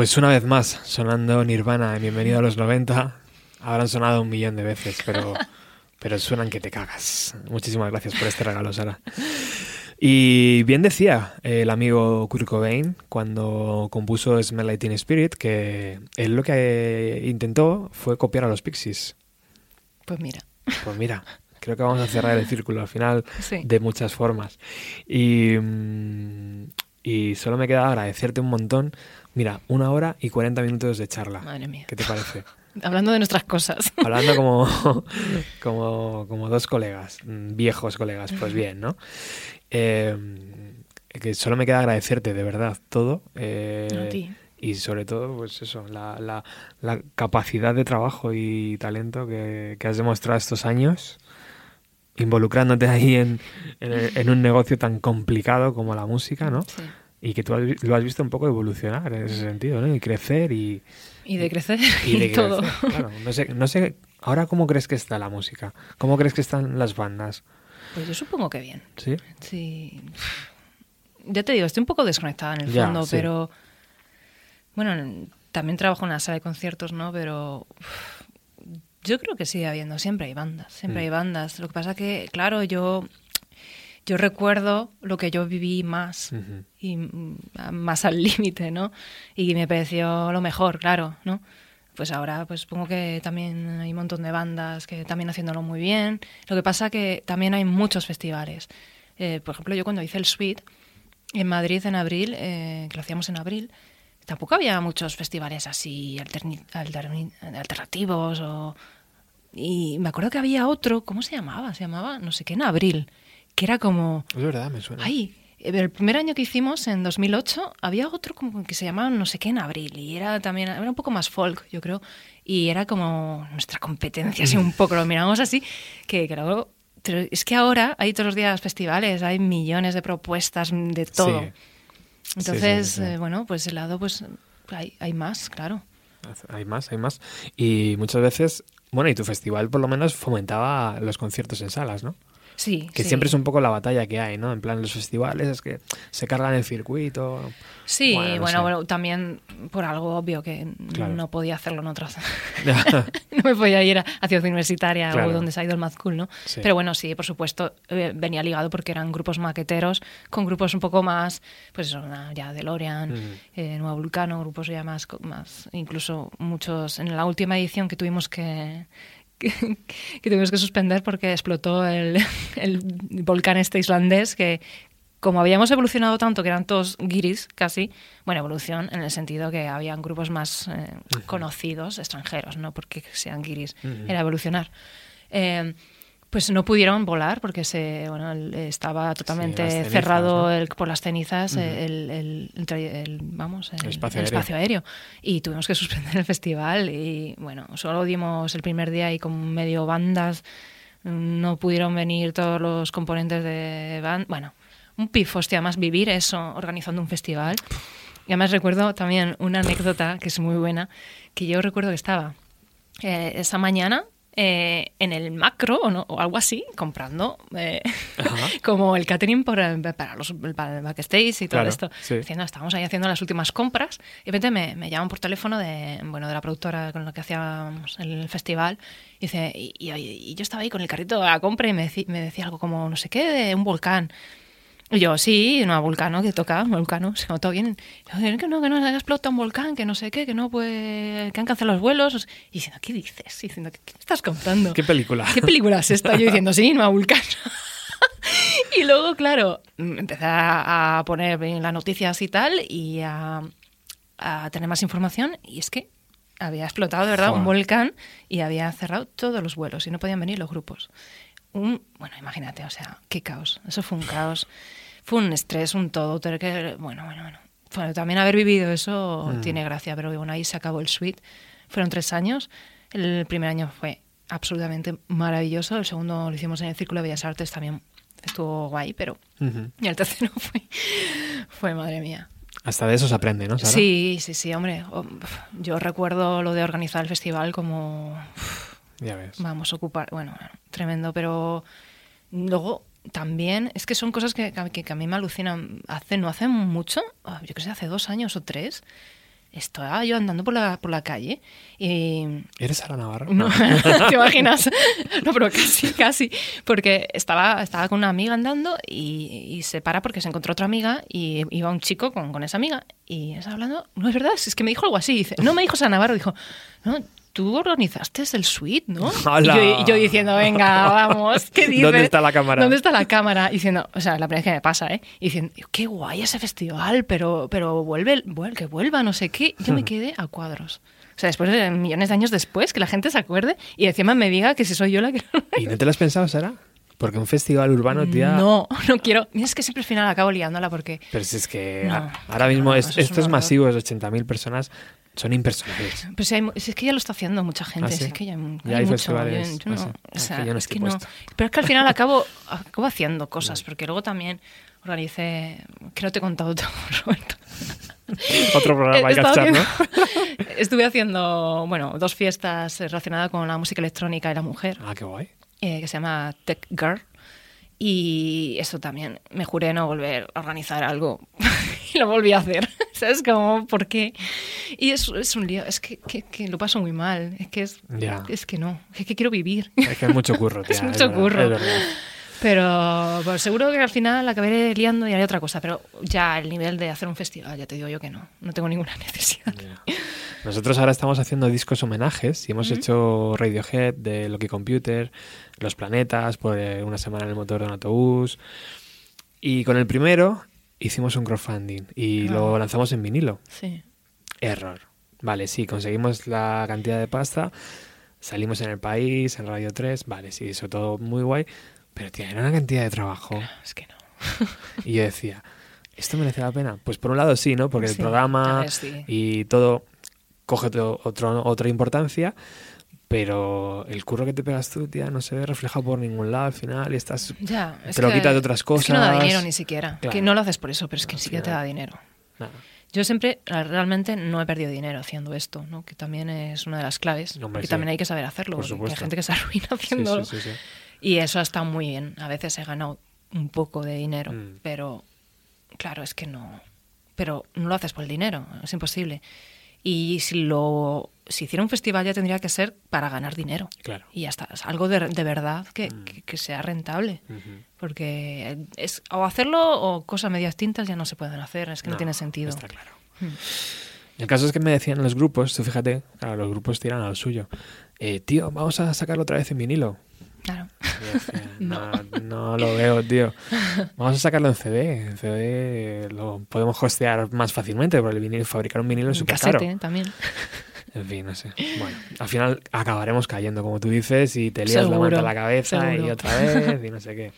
Pues una vez más, sonando Nirvana en Bienvenido a los 90. Habrán sonado un millón de veces, pero, pero suenan que te cagas. Muchísimas gracias por este regalo, Sara. Y bien decía el amigo Kurt Cobain cuando compuso Smell Like Teen Spirit que él lo que intentó fue copiar a los Pixies. Pues mira. Pues mira, creo que vamos a cerrar el círculo al final Sí. de muchas formas. Y, mm, y solo me queda agradecerte un montón. Mira, una hora y 40 minutos de charla. Madre mía. ¿Qué te parece? Hablando de nuestras cosas. Hablando como, como, como dos colegas, mm, viejos colegas, pues bien, ¿no? Eh, que solo me queda agradecerte de verdad todo. eh, y sobre todo, pues eso, la, la- la capacidad de trabajo y talento que, que has demostrado estos años, involucrándote ahí en, en- en un negocio tan complicado como la música, ¿no? Sí. Y que tú lo has visto un poco evolucionar en ese sentido, ¿no? Y crecer y, Y de crecer y y, de todo. claro. No sé, no sé, ahora cómo crees que está la música, cómo crees que están las bandas, Pues yo supongo que bien. ¿sí? Sí. Ya te digo, estoy un poco desconectada en el Ya, fondo, sí. pero. Bueno, en- también trabajo en una sala de conciertos, ¿no? Pero. Yo creo que sigue habiendo, siempre hay bandas, siempre Mm. hay bandas. Lo que pasa que, claro, yo. Yo recuerdo lo que yo viví más y mm, más al límite, ¿no? Y me pareció lo mejor, claro, ¿no? Pues ahora, pues supongo que también hay un montón de bandas que también haciéndolo muy bien. Lo que pasa que también hay muchos festivales. Eh, por ejemplo, yo cuando hice el Suite en Madrid en abril, eh, que lo hacíamos en abril, tampoco había muchos festivales así alternativos o... Y me acuerdo que había otro, ¿cómo se llamaba? Se llamaba no sé qué en abril, que era como... Es verdad, me suena. Ay, el primer año que hicimos, en 2008, había otro como que se llamaba no sé qué en abril y era también, era un poco más folk, yo creo, y era como nuestra competencia, así un poco, lo miramos así, que creo... Pero es que ahora hay todos los días festivales, hay millones de propuestas de todo. Sí. Entonces, sí, sí. eh, bueno, pues el lado, pues hay, hay más, claro. Hay más, hay más. Y muchas veces, bueno, y tu festival por lo menos fomentaba los conciertos en salas, ¿no? Sí. Que sí. siempre es un poco la batalla que hay, ¿no? En plan, los festivales es que se cargan el circuito. Sí, Bueno, bueno, no bueno, sé. también por algo obvio que Claro. no podía hacerlo en otras. no me podía ir a, a Ciudad Universitaria Claro. o donde se ha ido el Mad Cool, ¿no? Sí. Pero bueno, sí, por supuesto, eh, venía ligado porque eran grupos maqueteros con grupos un poco más, pues eso, ya DeLorean, eh, Nuevo Vulcano, grupos ya más, más, incluso muchos, en la última edición que tuvimos que... Que, que tuvimos que suspender porque explotó el, el volcán este islandés que como habíamos evolucionado tanto que eran todos guiris casi, bueno, evolución en el sentido que habían grupos más eh, conocidos, extranjeros, no porque sean guiris, era evolucionar. Eh, pues no pudieron volar porque se bueno estaba totalmente cenizas, cerrado ¿no? el- por las cenizas el, el- el tra- el- vamos el, espacio aéreo. espacio aéreo. y tuvimos que suspender el festival y bueno solo dimos el primer día y con medio bandas. No pudieron venir todos los componentes de band bueno un pif hostia más vivir eso organizando un festival. Y además recuerdo también una anécdota que es muy buena que yo recuerdo que estaba eh, esa mañana eh, en el macro o, no, o algo así, comprando eh, como el catering por, eh, para, los, para el backstage y todo Claro, esto. sí. Diciendo, estábamos ahí haciendo las últimas compras y de repente me, me llaman por teléfono de, bueno, de la productora con la que hacíamos el festival y, dice, y, y- y yo estaba ahí con el carrito de la compra y me, deci- me decía algo como, no sé qué, de un volcán. Y yo, sí, no, vulcano, que toca, un vulcano, se todo bien. Y yo, que no, que no, explota un volcán, que no sé qué, que no, pues, que han cancelado los vuelos. Y diciendo, ¿qué dices? Y diciendo, ¿qué, estás contando? ¿Qué película? ¿Qué película es esta? Yo diciendo, sí, no, vulcano. y luego, claro, empecé a a poner las noticias y tal y a, a tener más información y es que había explotado de verdad un volcán y había cerrado todos los vuelos y no podían venir los grupos. Un, bueno, imagínate, o sea, qué caos. Eso fue un caos. Fue un estrés, un todo. tener que- bueno, bueno, bueno. Bueno, también haber vivido eso Mm. tiene gracia, pero bueno, ahí se acabó el suite. Fueron tres años. El primer año fue absolutamente maravilloso. El segundo lo hicimos en el Círculo de Bellas Artes, también estuvo guay, pero... Ujú. Y el tercero fue, fue madre mía. Hasta de eso se aprende, ¿no? Sara? Sí, sí, sí, hombre. Yo recuerdo lo de organizar el festival como, Ya ves. vamos a ocupar, bueno, tremendo, pero luego también, es que son cosas que, que- que a mí me alucinan. Hace, no hace mucho, ah, yo que sé, hace dos años o tres, estaba yo andando por la, por la calle y ¿Eres Sara Navarro? no, ¿te imaginas? No, pero casi, casi. Porque estaba, estaba con una amiga andando y, y se para porque se encontró otra amiga y iba un chico con, con esa amiga y estaba hablando. No es verdad, es que me dijo algo así. Dice, no me dijo San Navarro, dijo, no, tú organizaste el suite, ¿no? Y yo, yo diciendo, venga, vamos, ¿qué dices? ¿Dónde está la cámara? ¿Dónde está la cámara? Y diciendo, o sea, la primera vez que me pasa, ¿eh? Y diciendo, qué guay ese festival, pero, pero vuelve, vuelve, que vuelva, no sé qué. Yo me quedé a cuadros. O sea, después de millones de años después, que la gente se acuerde y encima me diga que si soy yo la que... ¿Y no te lo has pensado, Sara? Porque un festival urbano, tía... No, no quiero. Mira, es que siempre al final acabo liándola porque... Pero si es que No, ahora mismo no, es- eso es horror. masivos, 80.000 personas, son impersonales. Pues si, hay mu- si es que ya lo está haciendo mucha gente, ¿Ah, sí? si es que ya, hay- Ya hay mucho, yo- yo no no- sé. o Es sea, que no es que no. Pero es que al final acabo, acabo haciendo cosas, porque luego también organicé, que no te he contado todo, Roberto. Otro programa hay que echar, ¿no? Estuve haciendo, bueno, dos fiestas relacionadas con la música electrónica y la mujer, Ah, qué guay. eh, que se llama Tech Girl. Y eso también, me juré no volver a organizar algo. y lo volví a hacer. ¿Sabes? Como, ¿por qué? Y es, es un lío, es que, que- que lo paso muy mal. Es que es, es que no, es que quiero vivir. Es que es mucho curro, tía. Es mucho curro. verdad. Pero pues, seguro que al final acabaré liando y haré otra cosa. Pero ya el nivel de hacer un festival, ya te digo yo que no. No tengo ninguna necesidad. Nosotros ahora estamos haciendo discos homenajes y hemos hecho Radiohead de Loki Computer, Los Planetas, por eh, una semana en el motor de un autobús. Y con el primero hicimos un crowdfunding y Ah. lo lanzamos en vinilo. Sí. Error. Vale, sí, conseguimos la cantidad de pasta, salimos en el país, en Radio 3, vale, sí, eso todo muy guay, pero tía, era una cantidad de trabajo. Es que no. Y yo decía, ¿esto merece la pena? Pues por un lado sí, ¿no? Porque el Sí, programa a ver, sí. y todo coge otro, otro- otra importancia, pero el curro que te pegas tú, tía, no se ve reflejado por ningún lado al final y estás... Ya, es Te lo que- quitas de otras Es que no da cosas. dinero ni siquiera. Claro. Que no lo haces por eso, pero es que No, ni siquiera te da dinero. Nada. Yo siempre, realmente, no he perdido dinero haciendo esto, ¿no? Que también es una de las claves. Hombre, que sí. también hay que saber hacerlo. Por porque hay gente que se arruina haciéndolo. sí, sí, sí. Y eso ha estado muy bien. A veces he ganado un poco de dinero, Mm. pero claro, es que no. Pero no lo haces por el dinero, es imposible. Y si lo si hiciera un festival ya tendría que ser para ganar dinero. Claro. Y ya está, es algo de, de verdad que, Mm. que- que sea rentable. Porque es o hacerlo o cosas medias tintas ya no se pueden hacer, es que no, tiene sentido. Está claro. Mm. El caso es que me decían los grupos, tú fíjate, claro, los grupos tiran a lo suyo. Eh, tío, vamos a sacarlo otra vez en vinilo. Claro. Decía, no. no lo veo, tío. Vamos a sacarlo en CD. En CD lo podemos hostear más fácilmente, porque el vinilo, fabricar un vinilo es súper caro. ¿eh? también. En fin, no sé. Bueno, al final acabaremos cayendo, como tú dices, y te lías la manta a la cabeza y otra vez y no sé qué.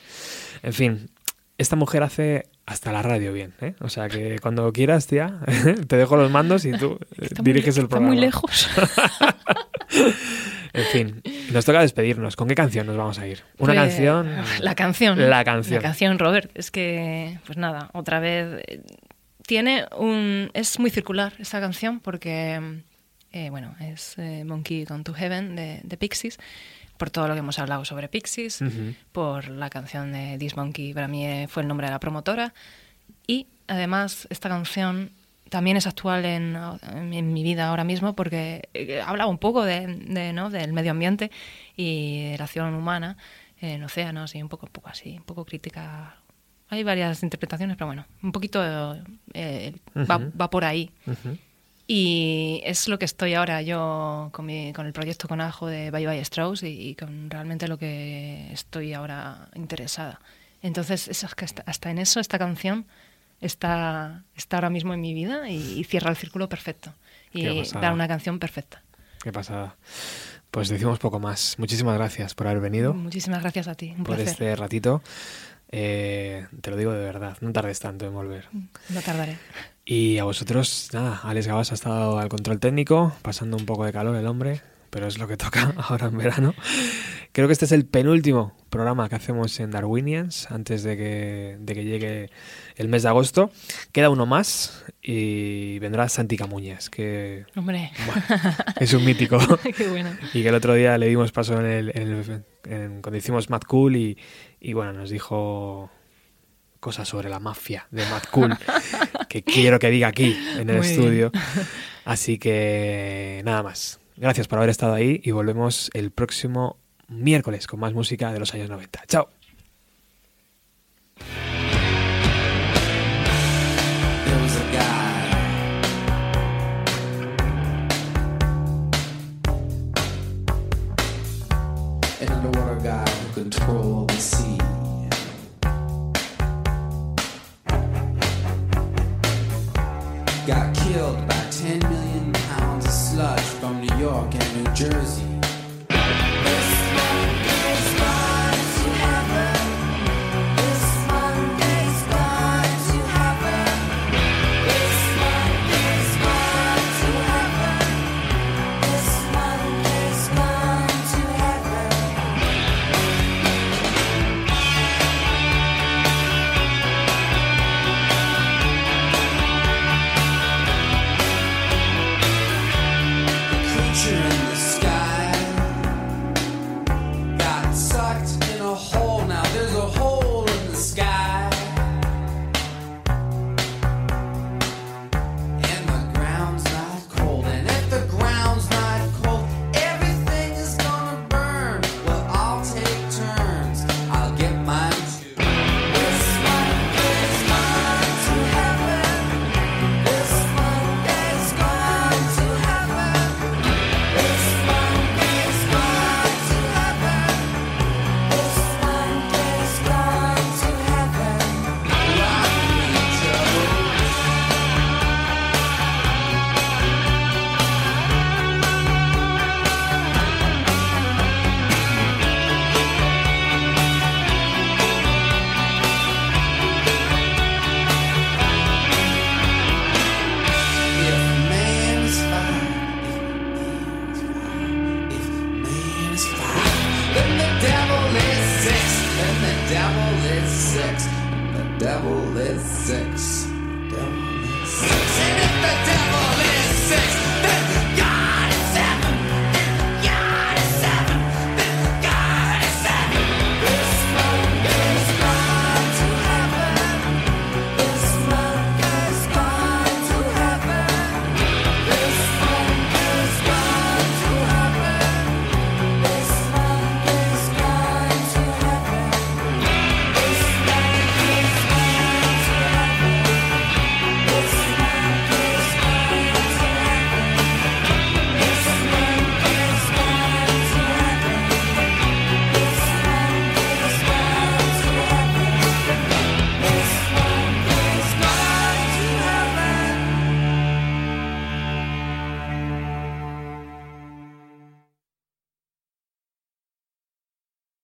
En fin, esta mujer hace hasta la radio bien, ¿eh? O sea que cuando quieras, tía, te dejo los mandos y tú eh, Está muy diriges el está programa. muy lejos. En fin, nos toca despedirnos. ¿Con qué canción nos vamos a ir? Una Pues, canción. La canción. La canción. La canción, Robert. Es que, pues nada, otra vez. eh, Tiene un. Es muy circular esta canción porque, eh, bueno, es eh, Monkey Gone to Heaven de, de Pixies. Por todo lo que hemos hablado sobre Pixies, por la canción de This Monkey, para mí eh, fue el nombre de la promotora. Y además, esta canción también es actual en, en- mi vida ahora mismo porque eh, habla un poco de, de, ¿no? del medio ambiente y de la acción humana en océanos y un poco, un poco así, un poco crítica. Hay varias interpretaciones, pero bueno, un poquito eh, va, Ujú. va por ahí. Ujú. Y es lo que estoy ahora yo con, mi- con el proyecto con Ajo de Bye Bye Strauss y, y con realmente lo que estoy ahora interesada. Entonces, eso es que hasta, hasta en eso esta canción está, está ahora mismo en mi vida y, y cierra el círculo perfecto. Y da una canción perfecta. Qué pasada. Pues decimos poco más. Muchísimas gracias por haber venido, Muchísimas gracias a ti, un por placer. este ratito. Eh, te lo digo de verdad, no tardes tanto en volver. No tardaré. Y a vosotros, nada, Alex Gabas ha estado al control técnico, pasando un poco de calor el hombre, pero es lo que toca ahora en verano. Creo que este es el penúltimo programa que hacemos en Darwinians antes de que, de que llegue el mes de agosto. Queda uno más y vendrá Santi Camuñas, que Hombre. Es un mítico. Y que el otro día le dimos paso en el, cuando hicimos Mad Cool y, y bueno, nos dijo cosas sobre la mafia de Mad Cool que quiero que diga aquí en el estudio. Así que nada más. Gracias por haber estado ahí y volvemos el próximo miércoles con más música de los años 90. Chao. control the sea. Got killed by 10 million pounds of sludge from New York and New Jersey.